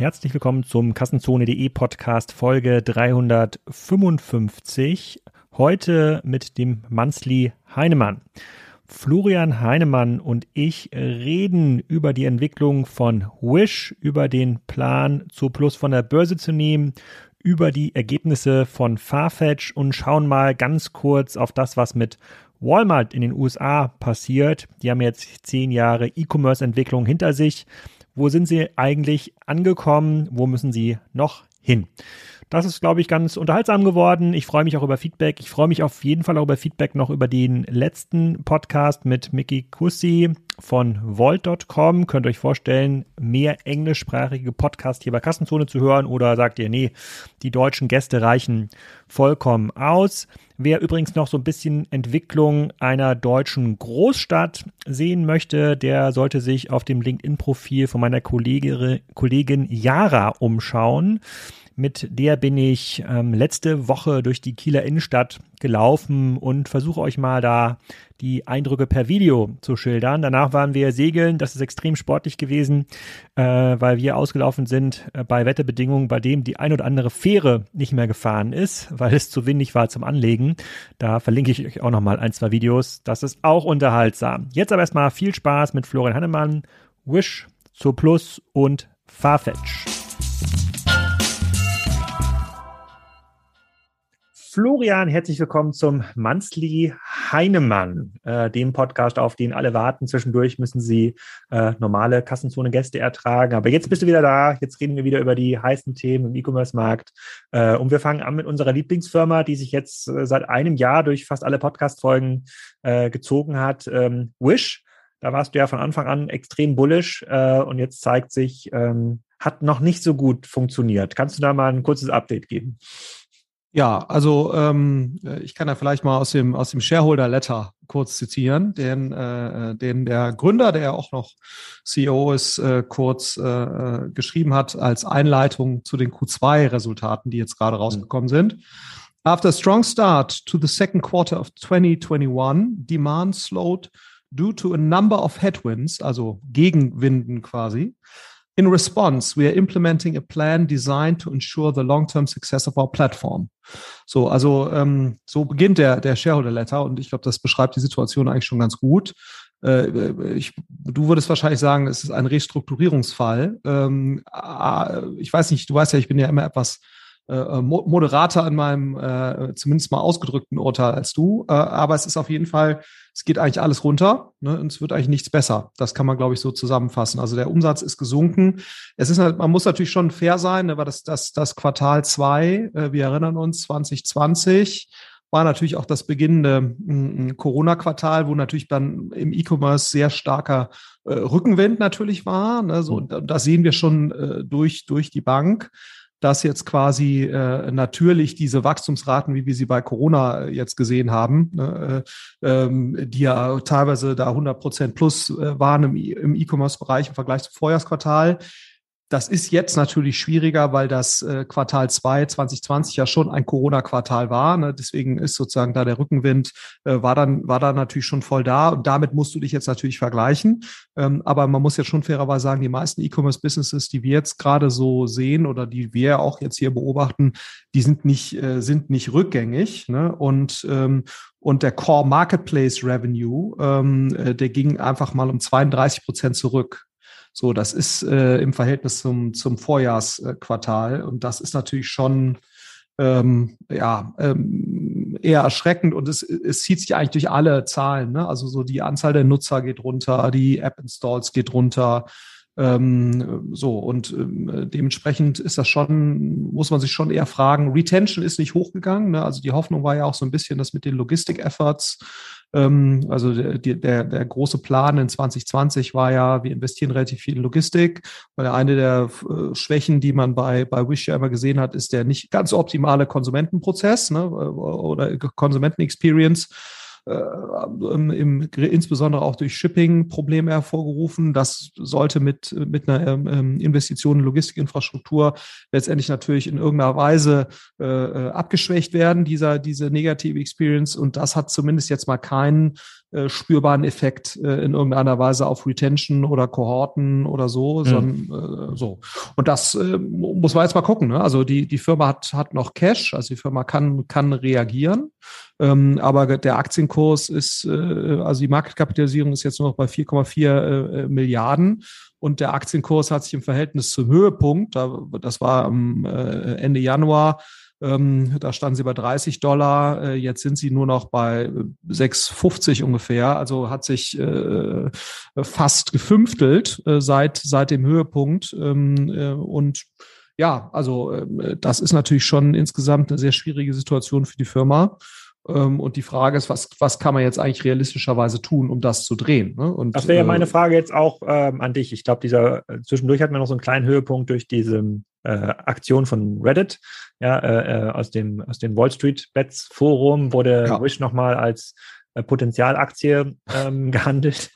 herzlich willkommen zum Kassenzone.de Podcast Folge 355. Heute mit dem Mansli Heinemann. Florian Heinemann und ich reden über die Entwicklung von Wish, über den Plan, zu Plus von der Börse zu nehmen, über die Ergebnisse von Farfetch und schauen mal ganz kurz auf das, was mit Walmart in den USA passiert. Die haben jetzt zehn Jahre E-Commerce-Entwicklung hinter sich. Wo sind sie eigentlich angekommen? Wo müssen sie noch hin? Das ist, glaube ich, ganz unterhaltsam geworden. Ich freue mich auch über Feedback. Ich freue mich auf jeden Fall auch über Feedback noch über den letzten Podcast mit Mickey Kussi von Volt.com. Könnt ihr euch vorstellen, mehr englischsprachige Podcast hier bei Kassenzone zu hören oder sagt ihr, nee, die deutschen Gäste reichen vollkommen aus. Wer übrigens noch so ein bisschen Entwicklung einer deutschen Großstadt sehen möchte, der sollte sich auf dem LinkedIn-Profil von meiner Kollegin Yara umschauen. Mit der bin ich ähm, letzte Woche durch die Kieler Innenstadt gelaufen und versuche euch mal da die Eindrücke per Video zu schildern. Danach waren wir segeln, das ist extrem sportlich gewesen, äh, weil wir ausgelaufen sind äh, bei Wetterbedingungen, bei dem die ein oder andere Fähre nicht mehr gefahren ist, weil es zu windig war zum Anlegen. Da verlinke ich euch auch nochmal ein, zwei Videos. Das ist auch unterhaltsam. Jetzt aber erstmal viel Spaß mit Florian Hannemann, Wish, Zo Plus und Farfetch. Florian, herzlich willkommen zum Mansli Heinemann, äh, dem Podcast, auf den alle warten. Zwischendurch müssen Sie äh, normale Kassenzone-Gäste ertragen. Aber jetzt bist du wieder da. Jetzt reden wir wieder über die heißen Themen im E-Commerce-Markt. Äh, und wir fangen an mit unserer Lieblingsfirma, die sich jetzt äh, seit einem Jahr durch fast alle Podcast-Folgen äh, gezogen hat. Ähm, Wish. Da warst du ja von Anfang an extrem bullish äh, und jetzt zeigt sich, ähm, hat noch nicht so gut funktioniert. Kannst du da mal ein kurzes Update geben? Ja, also ähm, ich kann ja vielleicht mal aus dem aus dem Shareholder Letter kurz zitieren, den äh, den der Gründer, der ja auch noch CEO ist, äh, kurz äh, äh, geschrieben hat als Einleitung zu den Q2-Resultaten, die jetzt gerade mhm. rausgekommen sind. After a strong start to the second quarter of 2021, demand slowed due to a number of headwinds, also Gegenwinden quasi. In response, we are implementing a plan designed to ensure the long-term success of our platform. So, also ähm, so beginnt der, der Shareholder Letter und ich glaube, das beschreibt die Situation eigentlich schon ganz gut. Äh, ich, du würdest wahrscheinlich sagen, es ist ein Restrukturierungsfall. Ähm, ich weiß nicht, du weißt ja, ich bin ja immer etwas äh, moderater in meinem äh, zumindest mal ausgedrückten Urteil als du. Äh, aber es ist auf jeden Fall, es geht eigentlich alles runter ne, und es wird eigentlich nichts besser. Das kann man, glaube ich, so zusammenfassen. Also der Umsatz ist gesunken. Es ist, man muss natürlich schon fair sein, ne, weil das, das, das Quartal zwei, äh, wir erinnern uns, 2020 war natürlich auch das beginnende Corona-Quartal, wo natürlich dann im E-Commerce sehr starker äh, Rückenwind natürlich war. Ne, so, und das sehen wir schon äh, durch, durch die Bank dass jetzt quasi äh, natürlich diese Wachstumsraten, wie wir sie bei Corona äh, jetzt gesehen haben, ne, äh, ähm, die ja teilweise da 100 Prozent plus äh, waren im, E-Commerce-Bereich im Vergleich zum Vorjahresquartal, das ist jetzt natürlich schwieriger, weil das äh, Quartal 2 2020 ja schon ein Corona-Quartal war. Ne? Deswegen ist sozusagen da der Rückenwind, äh, war, dann, war dann natürlich schon voll da. Und damit musst du dich jetzt natürlich vergleichen. Ähm, aber man muss jetzt schon fairerweise sagen, die meisten E-Commerce-Businesses, die wir jetzt gerade so sehen oder die wir auch jetzt hier beobachten, die sind nicht, äh, sind nicht rückgängig. Ne? Und, ähm, und der Core Marketplace Revenue, ähm, äh, der ging einfach mal um 32 Prozent zurück. So, das ist äh, im Verhältnis zum, zum Vorjahresquartal und das ist natürlich schon ähm, ja, ähm, eher erschreckend und es, es zieht sich eigentlich durch alle Zahlen. Ne? Also so die Anzahl der Nutzer geht runter, die App-Installs geht runter. Ähm, so und ähm, dementsprechend ist das schon, muss man sich schon eher fragen. Retention ist nicht hochgegangen. Ne? Also die Hoffnung war ja auch so ein bisschen, dass mit den Logistik-Efforts ähm, also der, der, der große Plan in 2020 war ja, wir investieren relativ viel in Logistik, weil eine der äh, Schwächen, die man bei, bei Wish ja immer gesehen hat, ist der nicht ganz optimale Konsumentenprozess ne, oder Konsumentenexperience. äh, im, im, insbesondere auch durch Shipping Probleme hervorgerufen. Das sollte mit, mit einer ähm, ähm, Investition in Logistikinfrastruktur letztendlich natürlich in irgendeiner Weise äh, äh, abgeschwächt werden, dieser, diese negative Experience. Und das hat zumindest jetzt mal keinen äh, spürbaren Effekt äh, in irgendeiner Weise auf Retention oder Kohorten oder so, mhm. sondern äh, so. Und das äh, muss man jetzt mal gucken. Ne? Also die, die Firma hat, hat noch Cash, also die Firma kann, kann reagieren. Ähm, aber der Aktienkurs ist, also die Marketkapitalisierung ist jetzt nur noch bei 4,4 äh, Milliarden und der Aktienkurs hat sich im Verhältnis zum Höhepunkt, das war am Ende Januar, ähm, da standen sie bei 30 Dollar, äh, jetzt sind sie nur noch bei 6,50 ungefähr. Also hat sich äh, fast gefünftelt äh, seit, seit dem Höhepunkt. Ähm, äh, und ja, also äh, das ist natürlich schon insgesamt eine sehr schwierige Situation für die Firma. Ähm, und die Frage ist, was, was kann man jetzt eigentlich realistischerweise tun, um das zu drehen? Ne? Und, das wäre ja meine äh, Frage jetzt auch ähm, an dich. Ich glaube, dieser zwischendurch hat man noch so einen kleinen Höhepunkt durch diese äh, Aktion von Reddit, ja, äh, äh, aus dem aus dem Wall Street Bets Forum wurde ja. Wish nochmal als äh, Potenzialaktie ähm, gehandelt.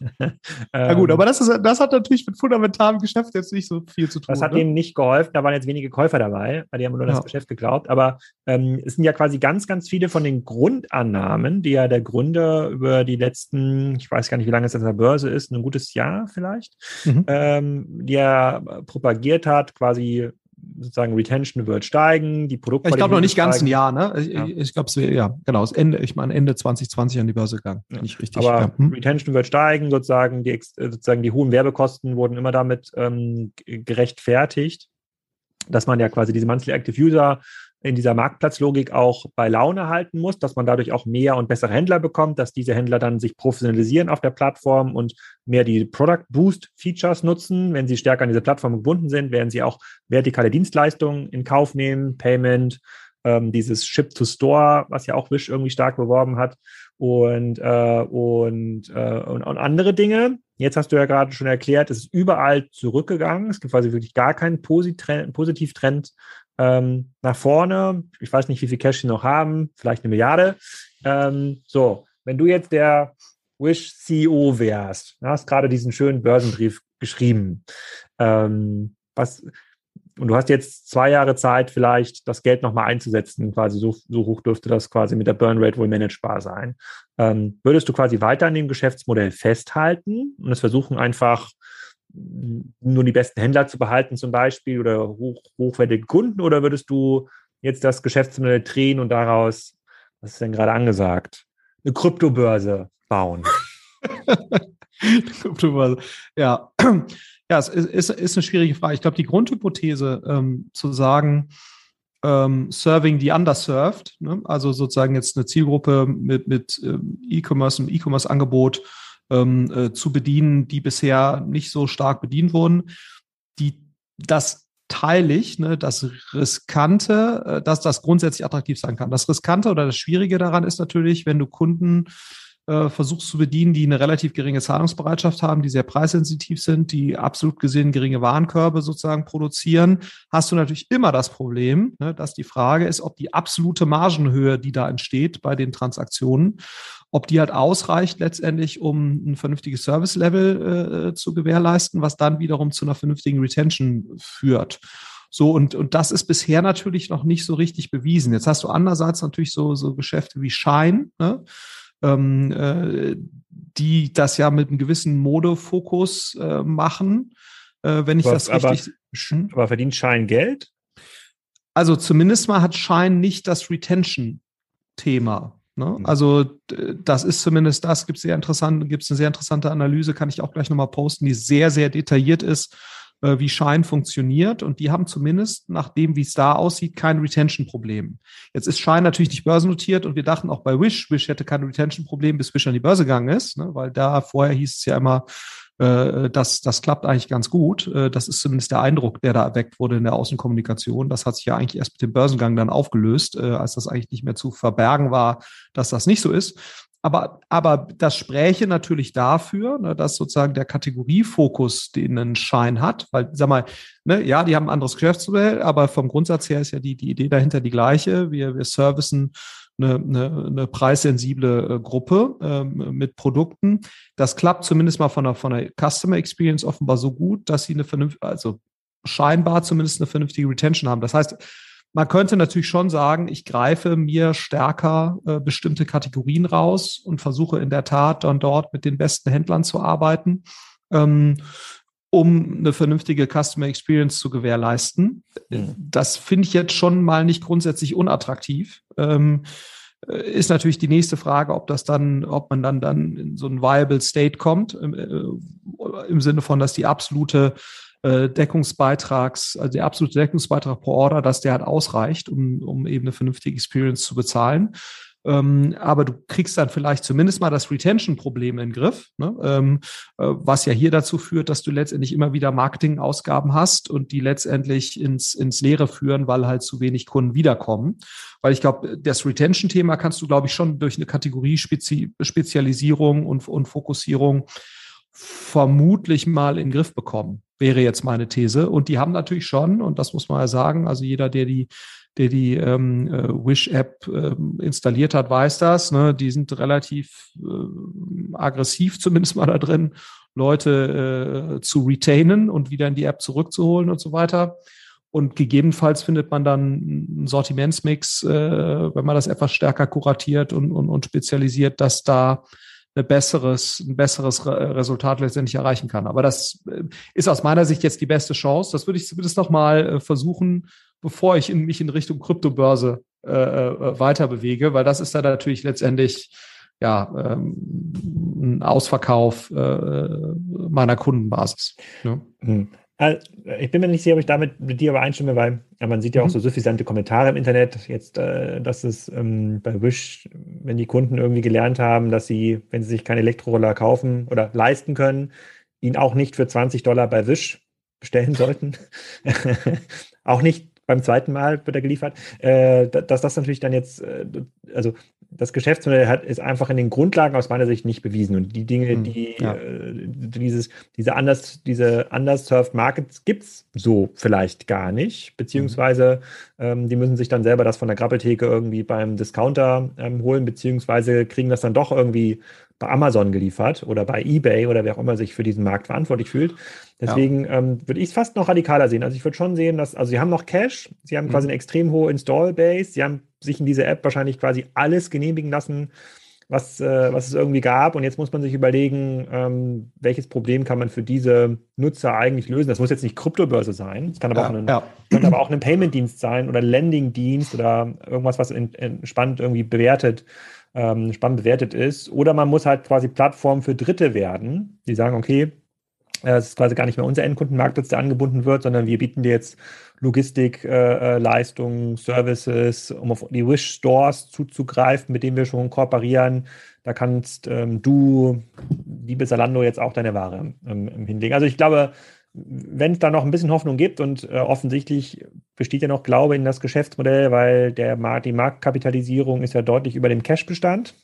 Na gut, ähm, aber das, ist, das hat natürlich mit fundamentalem Geschäft jetzt nicht so viel zu tun. Das hat ne? ihnen nicht geholfen, da waren jetzt wenige Käufer dabei, weil die haben nur ja. das Geschäft geglaubt. Aber ähm, es sind ja quasi ganz, ganz viele von den Grundannahmen, die ja der Gründer über die letzten, ich weiß gar nicht, wie lange es an der Börse ist, ein gutes Jahr vielleicht, mhm. ähm, die er propagiert hat, quasi sozusagen Retention wird steigen, die Produktqualität. Ich glaube noch nicht ganz ein Jahr, ne? Ich, ja. ich glaube, ja, genau, das Ende, ich meine Ende 2020 an die Börse gegangen. Ja. Nicht richtig. Aber ja. hm. Retention wird steigen, sozusagen die, sozusagen die hohen Werbekosten wurden immer damit ähm, gerechtfertigt, dass man ja quasi diese Monthly Active User in dieser Marktplatzlogik auch bei Laune halten muss, dass man dadurch auch mehr und bessere Händler bekommt, dass diese Händler dann sich professionalisieren auf der Plattform und mehr die Product Boost Features nutzen. Wenn sie stärker an diese Plattform gebunden sind, werden sie auch vertikale Dienstleistungen in Kauf nehmen, Payment, ähm, dieses Ship to Store, was ja auch Wish irgendwie stark beworben hat und, äh, und, äh, und, und andere Dinge. Jetzt hast du ja gerade schon erklärt, es ist überall zurückgegangen. Es gibt quasi wirklich gar keinen Positivtrend ähm, nach vorne. Ich weiß nicht, wie viel Cash sie noch haben, vielleicht eine Milliarde. Ähm, so, wenn du jetzt der Wish CEO wärst, du hast gerade diesen schönen Börsenbrief geschrieben, ähm, was, und du hast jetzt zwei Jahre Zeit, vielleicht das Geld nochmal einzusetzen, quasi so, so hoch dürfte das quasi mit der Burnrate wohl managebar sein. Ähm, würdest du quasi weiter an dem Geschäftsmodell festhalten und es versuchen einfach nur die besten Händler zu behalten zum Beispiel oder hoch, hochwertige Kunden oder würdest du jetzt das Geschäftsmodell drehen und daraus, was ist denn gerade angesagt, eine Kryptobörse bauen? Kryptobörse, ja. Ja, es ist, ist, eine schwierige Frage. Ich glaube, die Grundhypothese ähm, zu sagen, ähm, serving the underserved, ne? also sozusagen jetzt eine Zielgruppe mit, mit ähm, E-Commerce, einem E-Commerce-Angebot ähm, äh, zu bedienen, die bisher nicht so stark bedient wurden. Die, das teile ich, ne, das Riskante, äh, dass das grundsätzlich attraktiv sein kann. Das Riskante oder das Schwierige daran ist natürlich, wenn du Kunden äh, versuchst zu bedienen, die eine relativ geringe Zahlungsbereitschaft haben, die sehr preissensitiv sind, die absolut gesehen geringe Warenkörbe sozusagen produzieren, hast du natürlich immer das Problem, ne, dass die Frage ist, ob die absolute Margenhöhe, die da entsteht bei den Transaktionen, ob die halt ausreicht letztendlich, um ein vernünftiges Service-Level äh, zu gewährleisten, was dann wiederum zu einer vernünftigen Retention führt. So, und, und das ist bisher natürlich noch nicht so richtig bewiesen. Jetzt hast du andererseits natürlich so, so Geschäfte wie Shine, ne? Ähm, äh, die das ja mit einem gewissen Modefokus äh, machen. Äh, wenn ich aber, das richtig. Aber, hm? aber verdient Shine Geld? Also zumindest mal hat Shine nicht das Retention-Thema. Ne? Mhm. Also das ist zumindest das, gibt es sehr interessant, gibt es eine sehr interessante Analyse, kann ich auch gleich nochmal posten, die sehr, sehr detailliert ist, äh, wie Shine funktioniert. Und die haben zumindest, nach dem, wie es da aussieht, kein Retention-Problem. Jetzt ist Shine natürlich nicht börsennotiert und wir dachten auch bei Wish, Wish hätte kein Retention-Problem, bis Wish an die Börse gegangen ist, ne? weil da vorher hieß es ja immer, äh, das, das klappt eigentlich ganz gut. Äh, das ist zumindest der Eindruck, der da erweckt wurde in der Außenkommunikation. Das hat sich ja eigentlich erst mit dem Börsengang dann aufgelöst, äh, als das eigentlich nicht mehr zu verbergen war, dass das nicht so ist. Aber, aber das spräche natürlich dafür, ne, dass sozusagen der Kategoriefokus, den ein Schein hat, weil, sag mal, ne, ja, die haben ein anderes Geschäftsmodell, aber vom Grundsatz her ist ja die, die Idee dahinter die gleiche. Wir, wir servicen eine, eine, eine preissensible äh, Gruppe ähm, mit Produkten. Das klappt zumindest mal von der, von der Customer Experience offenbar so gut, dass sie eine vernünftige, also scheinbar zumindest eine vernünftige Retention haben. Das heißt, man könnte natürlich schon sagen, ich greife mir stärker äh, bestimmte Kategorien raus und versuche in der Tat dann dort mit den besten Händlern zu arbeiten, ähm, um eine vernünftige Customer Experience zu gewährleisten. Mhm. Das finde ich jetzt schon mal nicht grundsätzlich unattraktiv. Ähm, äh, ist natürlich die nächste Frage, ob das dann, ob man dann dann in so ein viable State kommt, im, äh, im Sinne von, dass die absolute äh, Deckungsbeitrags, also der absolute Deckungsbeitrag pro Order, dass der halt ausreicht, um, um eben eine vernünftige Experience zu bezahlen. Ähm, aber du kriegst dann vielleicht zumindest mal das Retention-Problem in den Griff, ne? ähm, äh, was ja hier dazu führt, dass du letztendlich immer wieder Marketingausgaben hast und die letztendlich ins, ins Leere führen, weil halt zu wenig Kunden wiederkommen. Weil ich glaube, das Retention-Thema kannst du, glaube ich, schon durch eine Kategorie-Spezialisierung und, und Fokussierung vermutlich mal in den Griff bekommen, wäre jetzt meine These. Und die haben natürlich schon, und das muss man ja sagen, also jeder, der die, der die ähm, äh, Wish-App äh, installiert hat, weiß das. Ne? Die sind relativ äh, aggressiv zumindest mal da drin, Leute äh, zu retainen und wieder in die App zurückzuholen und so weiter. Und gegebenenfalls findet man dann einen Sortimentsmix, äh, wenn man das etwas stärker kuratiert und, und, und spezialisiert, dass da ein besseres, ein besseres Resultat letztendlich erreichen kann. Aber das äh, ist aus meiner Sicht jetzt die beste Chance. Das würde ich zumindest noch mal äh, versuchen, bevor ich in, mich in Richtung Kryptobörse äh, äh, weiter bewege, weil das ist dann natürlich letztendlich ja ähm, ein Ausverkauf äh, meiner Kundenbasis. Ja. Mhm. Ich bin mir nicht sicher, ob ich damit mit dir übereinstimme, weil man sieht ja auch mhm. so suffisante Kommentare im Internet. Jetzt, äh, dass es ähm, bei Wish, wenn die Kunden irgendwie gelernt haben, dass sie, wenn sie sich keinen Elektroroller kaufen oder leisten können, ihn auch nicht für 20 Dollar bei Wish bestellen sollten. auch nicht beim zweiten Mal wird er geliefert, äh, dass das natürlich dann jetzt, äh, also das Geschäftsmodell hat, ist einfach in den Grundlagen aus meiner Sicht nicht bewiesen. Und die Dinge, hm, die ja. äh, dieses, diese anders, diese underserved Markets gibt es so vielleicht gar nicht, beziehungsweise ähm, die müssen sich dann selber das von der Grappeltheke irgendwie beim Discounter ähm, holen, beziehungsweise kriegen das dann doch irgendwie bei Amazon geliefert oder bei eBay oder wer auch immer sich für diesen Markt verantwortlich fühlt. Deswegen ja. ähm, würde ich es fast noch radikaler sehen. Also ich würde schon sehen, dass, also sie haben noch Cash, sie haben mhm. quasi eine extrem hohe Install-Base, sie haben sich in diese App wahrscheinlich quasi alles genehmigen lassen, was, äh, was es irgendwie gab. Und jetzt muss man sich überlegen, ähm, welches Problem kann man für diese Nutzer eigentlich lösen. Das muss jetzt nicht Kryptobörse sein, es kann aber, ja, auch, ein, ja. kann aber auch ein Payment-Dienst sein oder Lending-Dienst oder irgendwas, was spannend irgendwie bewertet ähm, spannend bewertet ist. Oder man muss halt quasi Plattform für Dritte werden, die sagen, okay, es ist quasi gar nicht mehr unser Endkundenmarkt, der angebunden wird, sondern wir bieten dir jetzt Logistik, äh, äh, Leistungen, Services, um auf die Wish Stores zuzugreifen, mit denen wir schon kooperieren. Da kannst ähm, du, liebe Salando, jetzt auch deine Ware ähm, hinlegen. Also ich glaube, wenn es da noch ein bisschen Hoffnung gibt und äh, offensichtlich besteht ja noch Glaube in das Geschäftsmodell, weil der die Marktkapitalisierung ist ja deutlich über dem Cashbestand.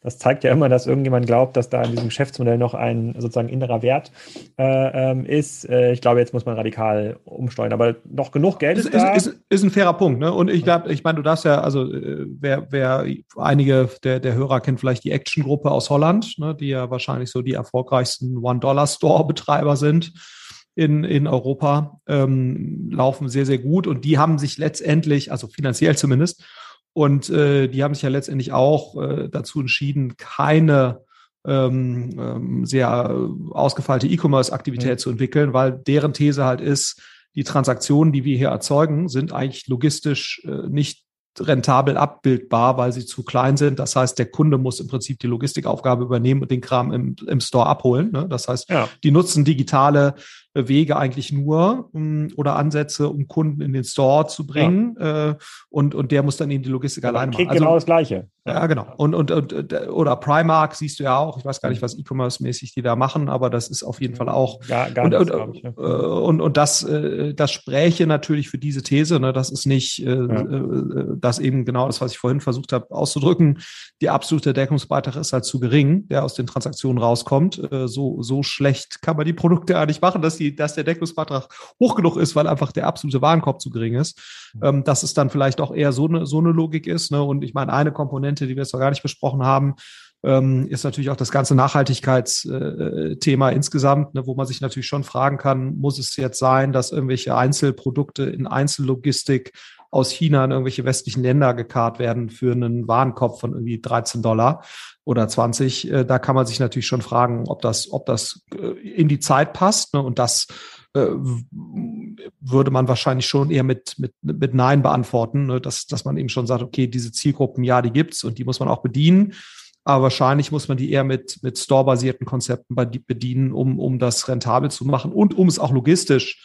Das zeigt ja immer, dass irgendjemand glaubt, dass da in diesem Geschäftsmodell noch ein sozusagen innerer Wert äh, ähm, ist. Äh, ich glaube, jetzt muss man radikal umsteuern, aber noch genug Geld ist, ist da. Ist, ist, ein fairer Punkt, ne? Und ich glaube, ich meine, du darfst ja, also äh, wer, wer einige der, der Hörer kennt vielleicht die Action-Gruppe aus Holland, ne, die ja wahrscheinlich so die erfolgreichsten One-Dollar-Store-Betreiber sind in, in Europa ähm, laufen sehr, sehr gut und die haben sich letztendlich, also finanziell zumindest, und äh, die haben sich ja letztendlich auch äh, dazu entschieden, keine ähm, ähm, sehr ausgefeilte E-Commerce-Aktivität mhm. zu entwickeln, weil deren These halt ist, die Transaktionen, die wir hier erzeugen, sind eigentlich logistisch äh, nicht rentabel abbildbar, weil sie zu klein sind. Das heißt, der Kunde muss im Prinzip die Logistikaufgabe übernehmen und den Kram im, im Store abholen. Ne? Das heißt, ja. die nutzen digitale Wege eigentlich nur um, ähm, oder Ansätze, um Kunden in den Store zu bringen. Ja. Äh, und, und der muss dann eben die Logistik ja, alleine machen. Also, genau das Gleiche. Ja, genau. Und, und, und, oder Primark siehst du ja auch. Ich weiß gar nicht, was E-Commerce-mäßig die da machen, aber das ist auf jeden Fall auch. Ja, gar und, und, ich, ja. Äh, und, und das, äh, das spräche natürlich für diese These. Ne? Das ist nicht, äh, ja. das eben genau das, was ich vorhin versucht habe auszudrücken. Die absolute Deckungsbeitrag ist halt zu gering, der aus den Transaktionen rauskommt. So, so schlecht kann man die Produkte nicht machen, dass, die, dass der Deckungsbeitrag hoch genug ist, weil einfach der absolute Warenkorb zu gering ist. Ähm, dass es dann vielleicht auch eher so eine, so eine Logik ist. Ne? Und ich meine, eine Komponente Komponente, die wir jetzt noch gar nicht besprochen haben, ähm, ist natürlich auch das ganze Nachhaltigkeitsthema äh, insgesamt, ne, wo man sich natürlich schon fragen kann, muss es jetzt sein, dass irgendwelche Einzelprodukte in Einzellogistik aus China in irgendwelche westlichen Länder gekarrt werden für einen Warenkorb von irgendwie 13 Dollar oder 20. Äh, da kann man sich natürlich schon fragen, ob das, ob das äh, in die Zeit passt. Ne? Und das äh, würde man wahrscheinlich schon eher mit, mit, mit Nein beantworten, ne? dass, dass man eben schon sagt, okay, diese Zielgruppen, ja, die gibt's und die muss man auch bedienen. Aber wahrscheinlich muss man die eher mit, mit store-basierten Konzepten bedienen, um, um das rentabel zu machen und um es auch logistisch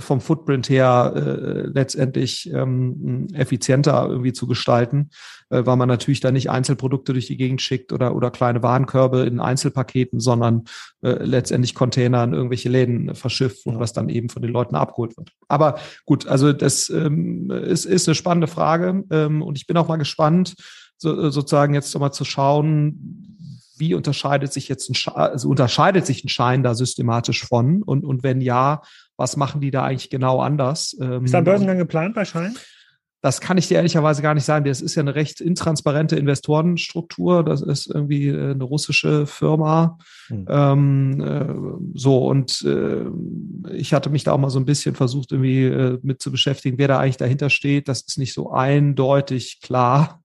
vom Footprint her äh, letztendlich ähm, effizienter irgendwie zu gestalten, äh, weil man natürlich da nicht Einzelprodukte durch die Gegend schickt oder, oder kleine Warenkörbe in Einzelpaketen, sondern äh, letztendlich Container in irgendwelche Läden verschifft, wo das dann eben von den Leuten abgeholt wird. Aber gut, also das ähm, ist, ist eine spannende Frage ähm, und ich bin auch mal gespannt, so, sozusagen jetzt nochmal zu schauen, wie unterscheidet sich jetzt ein, also unterscheidet sich ein Schein da systematisch von und, und wenn ja, was machen die da eigentlich genau anders? Ähm, ist da ein Börsengang geplant bei Schein? Das kann ich dir ehrlicherweise gar nicht sagen. Das ist ja eine recht intransparente Investorenstruktur. Das ist irgendwie äh, eine russische Firma. Hm. Ähm, äh, so, und äh, ich hatte mich da auch mal so ein bisschen versucht, irgendwie äh, mit zu beschäftigen, wer da eigentlich dahinter steht. Das ist nicht so eindeutig klar.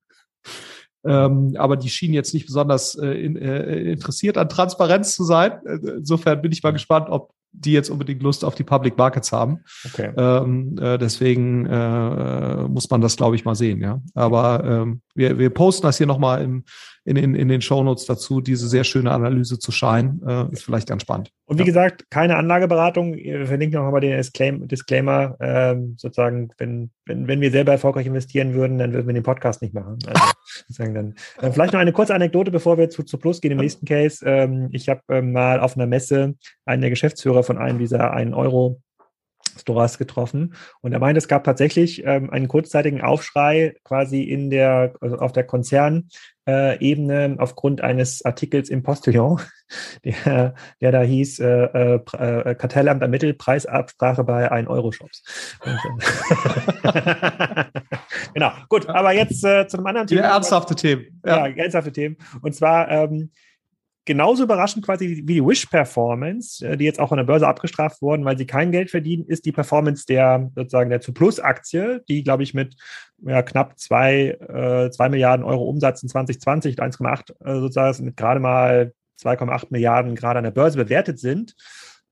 Ähm, aber die schienen jetzt nicht besonders äh, in, äh, interessiert an Transparenz zu sein. Insofern bin ich mal gespannt, ob die jetzt unbedingt Lust auf die Public Markets haben. Okay. Ähm, äh, deswegen äh, muss man das, glaube ich, mal sehen. Ja, aber ähm, wir, wir posten das hier nochmal in, in, in den Shownotes dazu, diese sehr schöne Analyse zu scheinen. Äh, ist vielleicht ganz spannend. Und wie ja. gesagt, keine Anlageberatung. Wir verlinken nochmal den Disclaim Disclaimer. Ähm, sozusagen, wenn, wenn, wenn wir selber erfolgreich investieren würden, dann würden wir den Podcast nicht machen. Also, sozusagen dann. Äh, vielleicht noch eine kurze Anekdote, bevor wir zu, zu Plus gehen im nächsten Case. Ähm, ich habe ähm, mal auf einer Messe einen der Geschäftsführer von einem dieser 1 Euro Stores getroffen und er meinte, es gab tatsächlich ähm, einen kurzzeitigen Aufschrei quasi in der, also auf der Konzernebene äh, aufgrund eines Artikels im Postillon, der, der da hieß, äh, äh, äh Kartellamt ermittelt Preisabsprache bei 1-Euro-Shops. genau, gut, aber jetzt äh, zu einem anderen Thema. Ja, ernsthafte Themen. Ja. ja, ernsthafte Themen. Und zwar ähm, genauso überraschend quasi wie die Wish-Performance, äh, die jetzt auch an der Börse abgestraft wurden, weil sie kein Geld verdienen, ist die Performance der sozusagen der Zu-Plus-Aktie, die, glaube ich, mit ja, knapp zwei, äh, zwei Milliarden Euro Umsatz in 2020, 1,8 äh, sozusagen mit gerade mal 2,8 Milliarden gerade an der Börse bewertet sind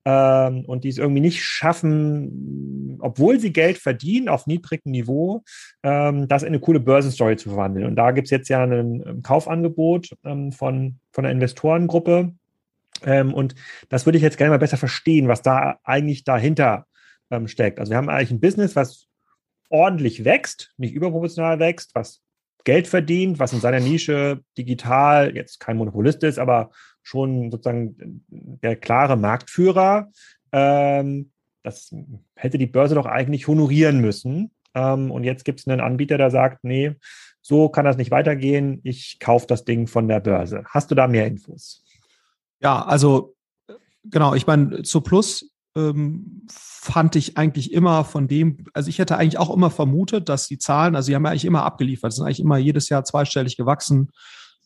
ähm, und die es irgendwie nicht schaffen, obwohl sie Geld verdienen auf niedrigem Niveau, ähm, das in eine coole Börsenstory zu verwandeln. Und da gibt es jetzt ja ein, ähm, Kaufangebot ähm, von, von einer Investorengruppe. Ähm, und das würde ich jetzt gerne mal besser verstehen, was da eigentlich dahinter ähm, steckt. Also wir haben eigentlich ein Business, was ordentlich wächst, nicht überproportional wächst, was Geld verdient, was in seiner Nische digital jetzt kein Monopolist ist, aber schon sozusagen der klare Marktführer. Ähm, das hätte die Börse doch eigentlich honorieren müssen. Ähm, und jetzt gibt es einen Anbieter, der sagt, nee, so kann das nicht weitergehen. Ich kaufe das Ding von der Börse. Hast du da mehr Infos? Ja, also genau, ich meine, zu Plus ähm, fand ich eigentlich immer von dem, also ich hätte eigentlich auch immer vermutet, dass die Zahlen, also sie haben ja eigentlich immer abgeliefert, sind eigentlich immer jedes Jahr zweistellig gewachsen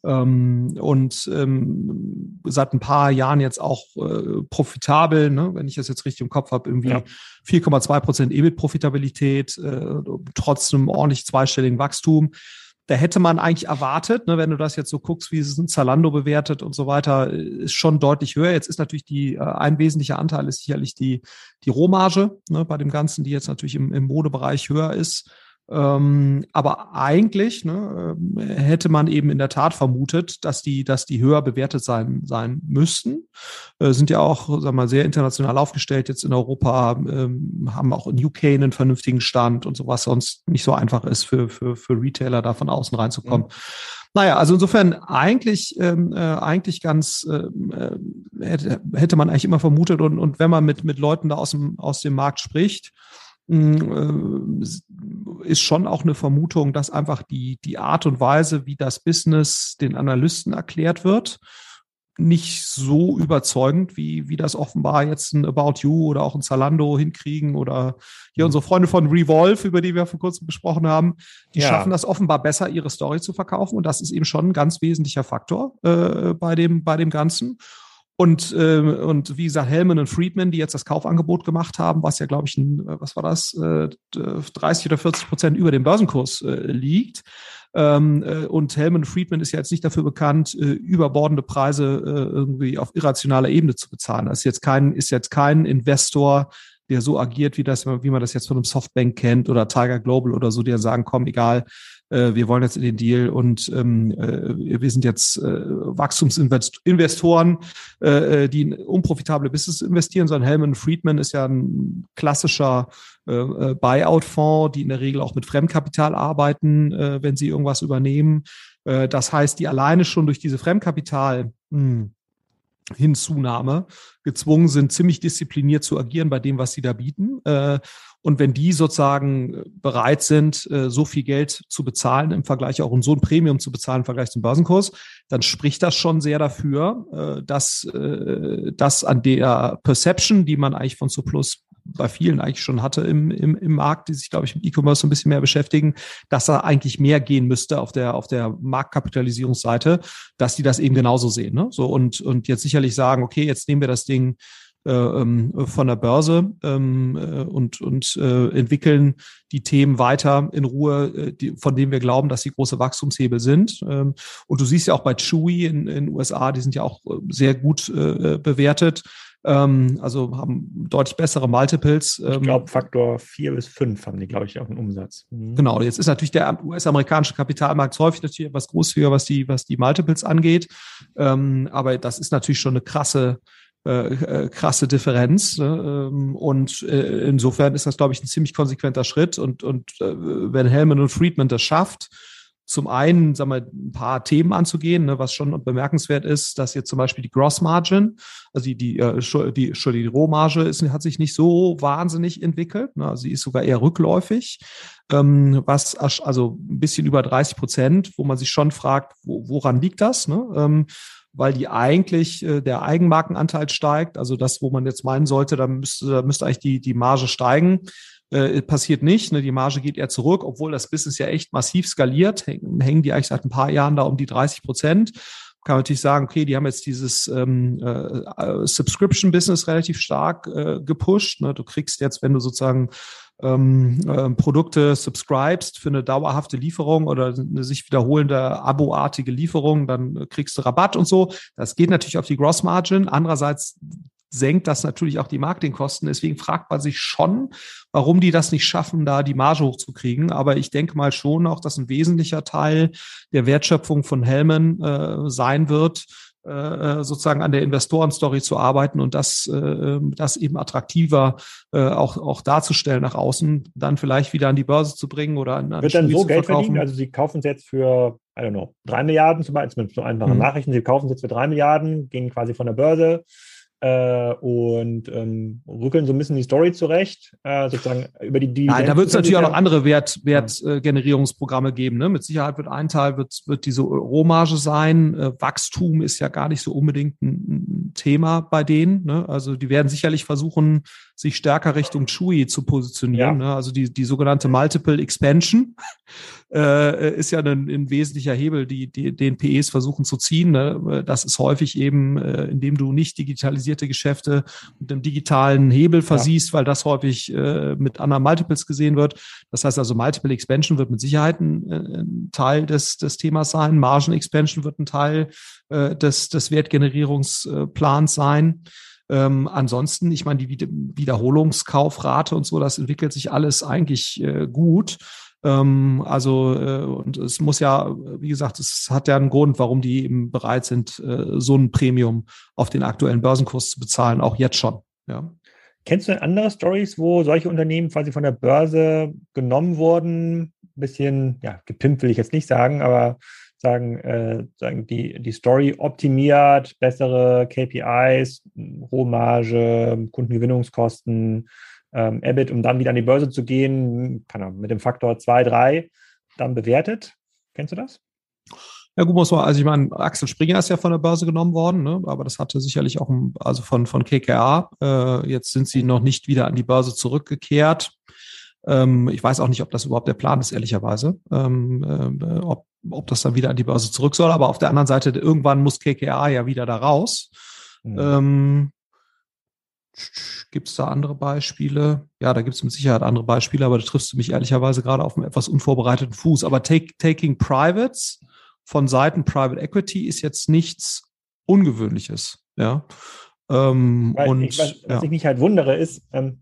ähm, und ähm, seit ein paar Jahren jetzt auch äh, profitabel, ne? wenn ich das jetzt richtig im Kopf habe, irgendwie ja. 4,2 Prozent EBIT-Profitabilität, äh, trotz einem ordentlich zweistelligen Wachstum. Da hätte man eigentlich erwartet, ne, wenn du das jetzt so guckst, wie es ein Zalando bewertet und so weiter, ist schon deutlich höher. Jetzt ist natürlich die, äh, ein wesentlicher Anteil ist sicherlich die, die Rohmarge ne, bei dem Ganzen, die jetzt natürlich im, im Modebereich höher ist. Ähm, aber eigentlich ne, ähm, hätte man eben in der Tat vermutet, dass die, dass die höher bewertet sein, sein müssten. Äh, sind ja auch, sagen wir mal, sehr international aufgestellt jetzt in Europa, ähm, haben auch in UK einen vernünftigen Stand und so, was sonst nicht so einfach ist für, für, für Retailer da von außen reinzukommen. Mhm. Naja, also insofern eigentlich, ähm, äh, eigentlich ganz ähm, äh, hätte, hätte man eigentlich immer vermutet und, und wenn man mit, mit Leuten da aus dem, aus dem Markt spricht, äh, ist schon auch eine Vermutung, dass einfach die, die Art und Weise, wie das Business den Analysten erklärt wird, nicht so überzeugend, wie, wie das offenbar jetzt ein About You oder auch ein Zalando hinkriegen oder hier mhm. unsere Freunde von Revolve, über die wir vor kurzem besprochen haben, die ja. schaffen das offenbar besser, ihre Story zu verkaufen und das ist eben schon ein ganz wesentlicher Faktor äh, bei, dem, bei dem Ganzen. Und, äh, und wie gesagt, Hellman und Friedman, die jetzt das Kaufangebot gemacht haben, was ja, glaube ich, ein, was war das, äh, 30 oder 40 Prozent über dem Börsenkurs äh, liegt. Ähm, äh, und Hellman Friedman ist ja jetzt nicht dafür bekannt, äh, überbordende Preise äh, irgendwie auf irrationaler Ebene zu bezahlen. Das ist jetzt kein, ist jetzt kein Investor, der so agiert, wie das, wie man das jetzt von einem Softbank kennt oder Tiger Global oder so, die ja sagen, komm, egal, äh, wir wollen jetzt in den Deal und ähm, äh, wir sind jetzt äh, Wachstumsinvestoren, äh, äh, die in unprofitable Business investieren, sondern Hellman Friedman ist ja ein klassischer äh, äh, Buyout-Fonds, die in der Regel auch mit Fremdkapital arbeiten, äh, wenn sie irgendwas übernehmen. Äh, das heißt, die alleine schon durch diese Fremdkapital hm, Hinzunahme gezwungen sind, ziemlich diszipliniert zu agieren bei dem, was sie da bieten. Äh, und wenn die sozusagen bereit sind, äh, so viel Geld zu bezahlen im Vergleich auch und so ein Premium zu bezahlen im Vergleich zum Börsenkurs, dann spricht das schon sehr dafür, äh, dass das an der Perception, die man eigentlich von Surplus bei vielen eigentlich schon hatte im, im, im Markt, die sich, glaube ich, mit E-Commerce ein bisschen mehr beschäftigen, dass da eigentlich mehr gehen müsste auf der, auf der Marktkapitalisierungsseite, dass die das eben genauso sehen. Ne? So und, und jetzt sicherlich sagen, okay, jetzt nehmen wir das Ding äh, von der Börse ähm, äh, und, und äh, entwickeln die Themen weiter in Ruhe, äh, die, von denen wir glauben, dass sie große Wachstumshebel sind. Ähm, und du siehst ja auch bei Chewy in den USA, die sind ja auch äh, sehr gut äh, bewertet ähm, also haben deutlich bessere Multiples. ich glaube, ähm, Faktor vier bis fünf haben die, glaube ich, auch einen Umsatz. Mhm. Genau, jetzt ist natürlich der US-amerikanische Kapitalmarkt häufig natürlich etwas großzügiger, was die, was die Multiples angeht. Ähm, aber das ist natürlich schon eine krasse äh, äh krasse Differenz. Ne? Ähm, und äh, insofern ist das, glaube ich, ein ziemlich konsequenter Schritt. Und, und wenn Hellman und Friedman das schafft, zum einen, sagen wir, ein paar Themen anzugehen, ne, was schon bemerkenswert ist, dass jetzt zum Beispiel die Gross Margin, also die, die, äh, die, die Rohmarge ist, hat sich nicht so wahnsinnig entwickelt. Ne, also sie ist sogar eher rückläufig, ähm, was also ein bisschen über 30 Prozent, wo man sich schon fragt, wo, woran liegt das? Ne? Ähm, weil die eigentlich äh, der Eigenmarkenanteil steigt, also das, wo man jetzt meinen sollte, da müsste, da müsste eigentlich die, die Marge steigen äh, passiert nicht. Ne? Die Marge geht eher zurück, obwohl das Business ja echt massiv skaliert. Hängen, hängen die eigentlich seit ein paar Jahren da um die 30 Prozent. Kann man natürlich sagen, okay, die haben jetzt dieses ähm, äh, Subscription-Business relativ stark äh, gepusht. Ne? Du kriegst jetzt, wenn du sozusagen ähm, äh, Produkte subscribest für eine dauerhafte Lieferung oder eine sich wiederholende aboartige Lieferung, dann kriegst du Rabatt und so. Das geht natürlich auf die Gross Margin. Andererseits senkt das natürlich auch die Marketingkosten. Deswegen fragt man sich schon, warum die das nicht schaffen, da die Marge hochzukriegen. Aber ich denke mal schon auch, dass ein wesentlicher Teil der Wertschöpfung von Helmen äh, sein wird, äh, sozusagen an der Investorenstory zu arbeiten und das, äh, das eben attraktiver äh, auch, auch darzustellen nach außen, dann vielleicht wieder an die Börse zu bringen oder an, an Wird dann so Geld verdienen? Also Sie kaufen es jetzt für, I don't know, drei Milliarden, zum Beispiel, zumindest so einfache mhm. Nachrichten, Sie kaufen es jetzt für drei Milliarden, gehen quasi von der Börse, äh, und ähm, rückeln so ein bisschen die Story zurecht, äh, sozusagen über die Dividenden. Nein, da wird es natürlich auch noch andere Wert, Wertgenerierungsprogramme geben. Ne? Mit Sicherheit wird ein Teil wird, wird diese Rohmarge sein. Äh, Wachstum ist ja gar nicht so unbedingt ein, ein Thema bei denen. Ne? Also die werden sicherlich versuchen, sich stärker Richtung Chewy zu positionieren. Ja. Ne? Also die, die sogenannte Multiple Expansion äh, ist ja ein, ein wesentlicher Hebel, die, die den PEs versuchen zu ziehen. Ne? Das ist häufig eben, äh, indem du nicht digitalisierte Geschäfte mit einem digitalen Hebel versiehst, ja. weil das häufig äh, mit anderen Multiples gesehen wird. Das heißt also, Multiple Expansion wird mit Sicherheit ein, ein Teil des, des Themas sein. Margin Expansion wird ein Teil äh, des, des Wertgenerierungsplans sein. Ähm, ansonsten, ich meine, die Wiederholungskaufrate und so, das entwickelt sich alles eigentlich äh, gut. Ähm, also, äh, und es muss ja, wie gesagt, es hat ja einen Grund, warum die eben bereit sind, äh, so ein Premium auf den aktuellen Börsenkurs zu bezahlen, auch jetzt schon. Ja. Kennst du denn andere Stories, wo solche Unternehmen quasi von der Börse genommen wurden? Ein bisschen, ja, gepimpt will ich jetzt nicht sagen, aber sagen, äh, sagen die, die Story optimiert, bessere KPIs, hohe Marge, Kundengewinnungskosten, ähm, EBIT, um dann wieder an die Börse zu gehen, kann er mit dem Faktor 2, 3 dann bewertet. Kennst du das? Ja, gut, muss man, also ich meine, Axel Springer ist ja von der Börse genommen worden, ne? aber das hatte sicherlich auch, also von, von KKA. Äh, jetzt sind sie noch nicht wieder an die Börse zurückgekehrt. Ähm, ich weiß auch nicht, ob das überhaupt der Plan ist, ehrlicherweise, ähm, äh, ob, ob das dann wieder an die Börse zurück soll. Aber auf der anderen Seite, irgendwann muss KKA ja wieder da raus. Mhm. Ähm, Gibt es da andere Beispiele? Ja, da gibt es mit Sicherheit andere Beispiele, aber da triffst du mich ehrlicherweise gerade auf einem etwas unvorbereiteten Fuß. Aber take, Taking Privates von Seiten Private Equity ist jetzt nichts Ungewöhnliches. Ja. Ähm, und, ich, was, was ich mich halt wundere, ist, ähm,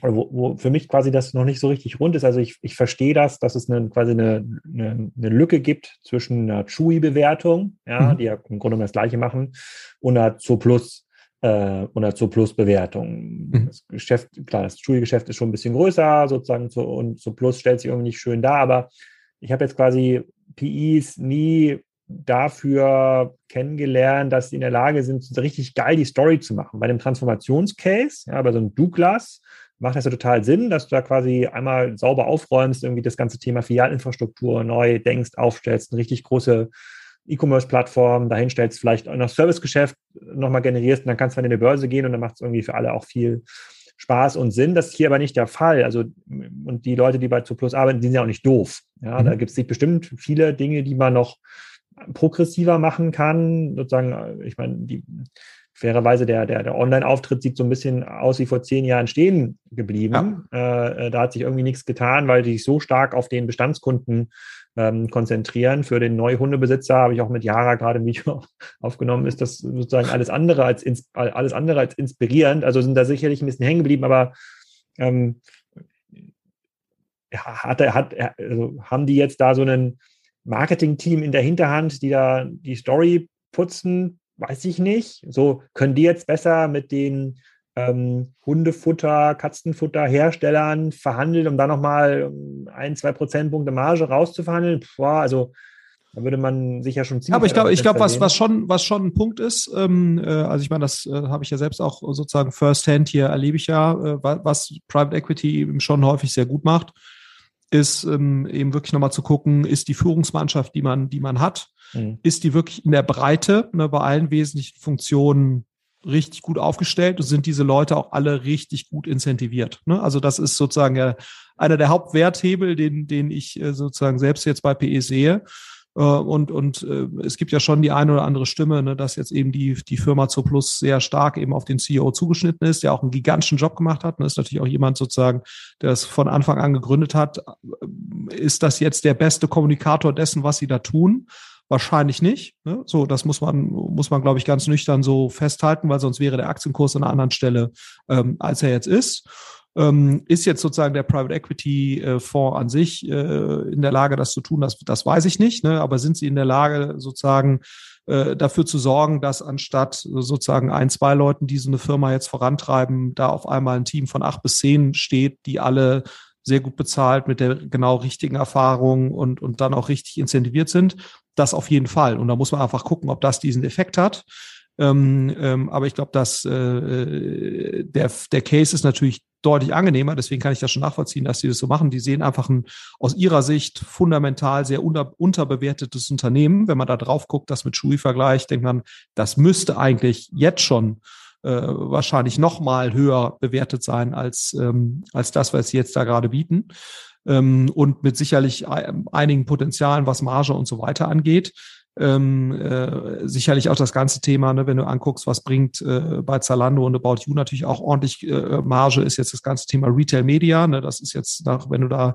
wo, wo für mich quasi das noch nicht so richtig rund ist. Also ich, ich verstehe das, dass es eine, quasi eine, eine, eine Lücke gibt zwischen einer Chewy-Bewertung, ja, mhm. die ja im Grunde das Gleiche machen, und einer Zooplus äh, oder zur Plus-Bewertung. Mhm. Das Geschäft, klar, das Schulgeschäft ist schon ein bisschen größer sozusagen zu, und zu Plus stellt sich irgendwie nicht schön dar, aber ich habe jetzt quasi PIs nie dafür kennengelernt, dass sie in der Lage sind, so richtig geil die Story zu machen. Bei dem Transformationscase, ja, bei so einem Douglas, macht das ja total Sinn, dass du da quasi einmal sauber aufräumst, irgendwie das ganze Thema Filialinfrastruktur neu denkst, aufstellst, eine richtig große E-Commerce-Plattform dahin stellst, vielleicht auch noch Servicegeschäft nochmal generierst und dann kannst du dann in die Börse gehen und dann macht es irgendwie für alle auch viel Spaß und Sinn. Das ist hier aber nicht der Fall. Also, und die Leute, die bei Zuplus arbeiten, die sind ja auch nicht doof. Ja, mhm. da gibt es bestimmt viele Dinge, die man noch progressiver machen kann. Sozusagen, ich meine, die fairerweise der, der, der Online-Auftritt sieht so ein bisschen aus wie vor zehn Jahren stehen geblieben. Ja. Äh, da hat sich irgendwie nichts getan, weil die sich so stark auf den Bestandskunden ähm, konzentrieren. Für den Neuhundebesitzer habe ich auch mit Jara gerade ein Video aufgenommen, ist das sozusagen alles andere als, alles andere als inspirierend. Also sind da sicherlich ein bisschen hängen geblieben, aber ähm, hat, hat, also haben die jetzt da so ein Marketing-Team in der Hinterhand, die da die Story putzen? Weiß ich nicht. So können die jetzt besser mit den ähm, Hundefutter, Katzenfutter-Herstellern verhandelt, um da nochmal ein, zwei Prozentpunkte Marge rauszuverhandeln. Boah, also da würde man sich ja schon ziemlich. Aber ich glaube, ich glaube, was, was schon, was schon ein Punkt ist, ähm, äh, also ich meine, das äh, habe ich ja selbst auch sozusagen firsthand hier erlebe ich ja, äh, was Private Equity eben schon häufig sehr gut macht, ist ähm, eben wirklich nochmal zu gucken, ist die Führungsmannschaft, die man, die man hat, mhm. ist die wirklich in der Breite ne, bei allen wesentlichen Funktionen richtig gut aufgestellt und sind diese Leute auch alle richtig gut incentiviert. Ne? Also das ist sozusagen ja einer der Hauptwerthebel, den, den ich äh, sozusagen selbst jetzt bei PE sehe. Äh, und und äh, es gibt ja schon die eine oder andere Stimme, ne, dass jetzt eben die, die Firma Zo Plus sehr stark eben auf den CEO zugeschnitten ist, der auch einen gigantischen Job gemacht hat. Und ist natürlich auch jemand sozusagen, der es von Anfang an gegründet hat. Ist das jetzt der beste Kommunikator dessen, was sie da tun? Wahrscheinlich nicht. Ne? So, das muss man, muss man, glaube ich, ganz nüchtern so festhalten, weil sonst wäre der Aktienkurs an einer anderen Stelle, ähm, als er jetzt ist. Ähm, ist jetzt sozusagen der Private Equity äh, Fonds an sich äh, in der Lage, das zu tun? Das, das weiß ich nicht. Ne? Aber sind sie in der Lage, sozusagen äh, dafür zu sorgen, dass anstatt sozusagen ein, zwei Leuten, die so eine Firma jetzt vorantreiben, da auf einmal ein Team von acht bis zehn steht, die alle sehr gut bezahlt mit der genau richtigen Erfahrung und, und dann auch richtig incentiviert sind das auf jeden Fall. Und da muss man einfach gucken, ob das diesen Effekt hat. Ähm, ähm, aber ich glaube, dass äh, äh, der, der Case ist natürlich deutlich angenehmer. Deswegen kann ich das schon nachvollziehen, dass sie das so machen. Die sehen einfach ein aus ihrer Sicht fundamental sehr unter, unterbewertetes Unternehmen. Wenn man da drauf guckt, das mit Shui vergleicht, denkt man, das müsste eigentlich jetzt schon äh, wahrscheinlich noch mal höher bewertet sein als, ähm, als das, was sie jetzt da gerade bieten ähm, und mit sicherlich einigen Potenzialen, was Marge und so weiter angeht. Ähm, äh, sicherlich auch das ganze Thema, ne, wenn du anguckst, was bringt äh, bei Zalando und About You natürlich auch ordentlich äh, Marge, ist jetzt das ganze Thema Retail Media. Ne, das ist jetzt, nach, wenn du da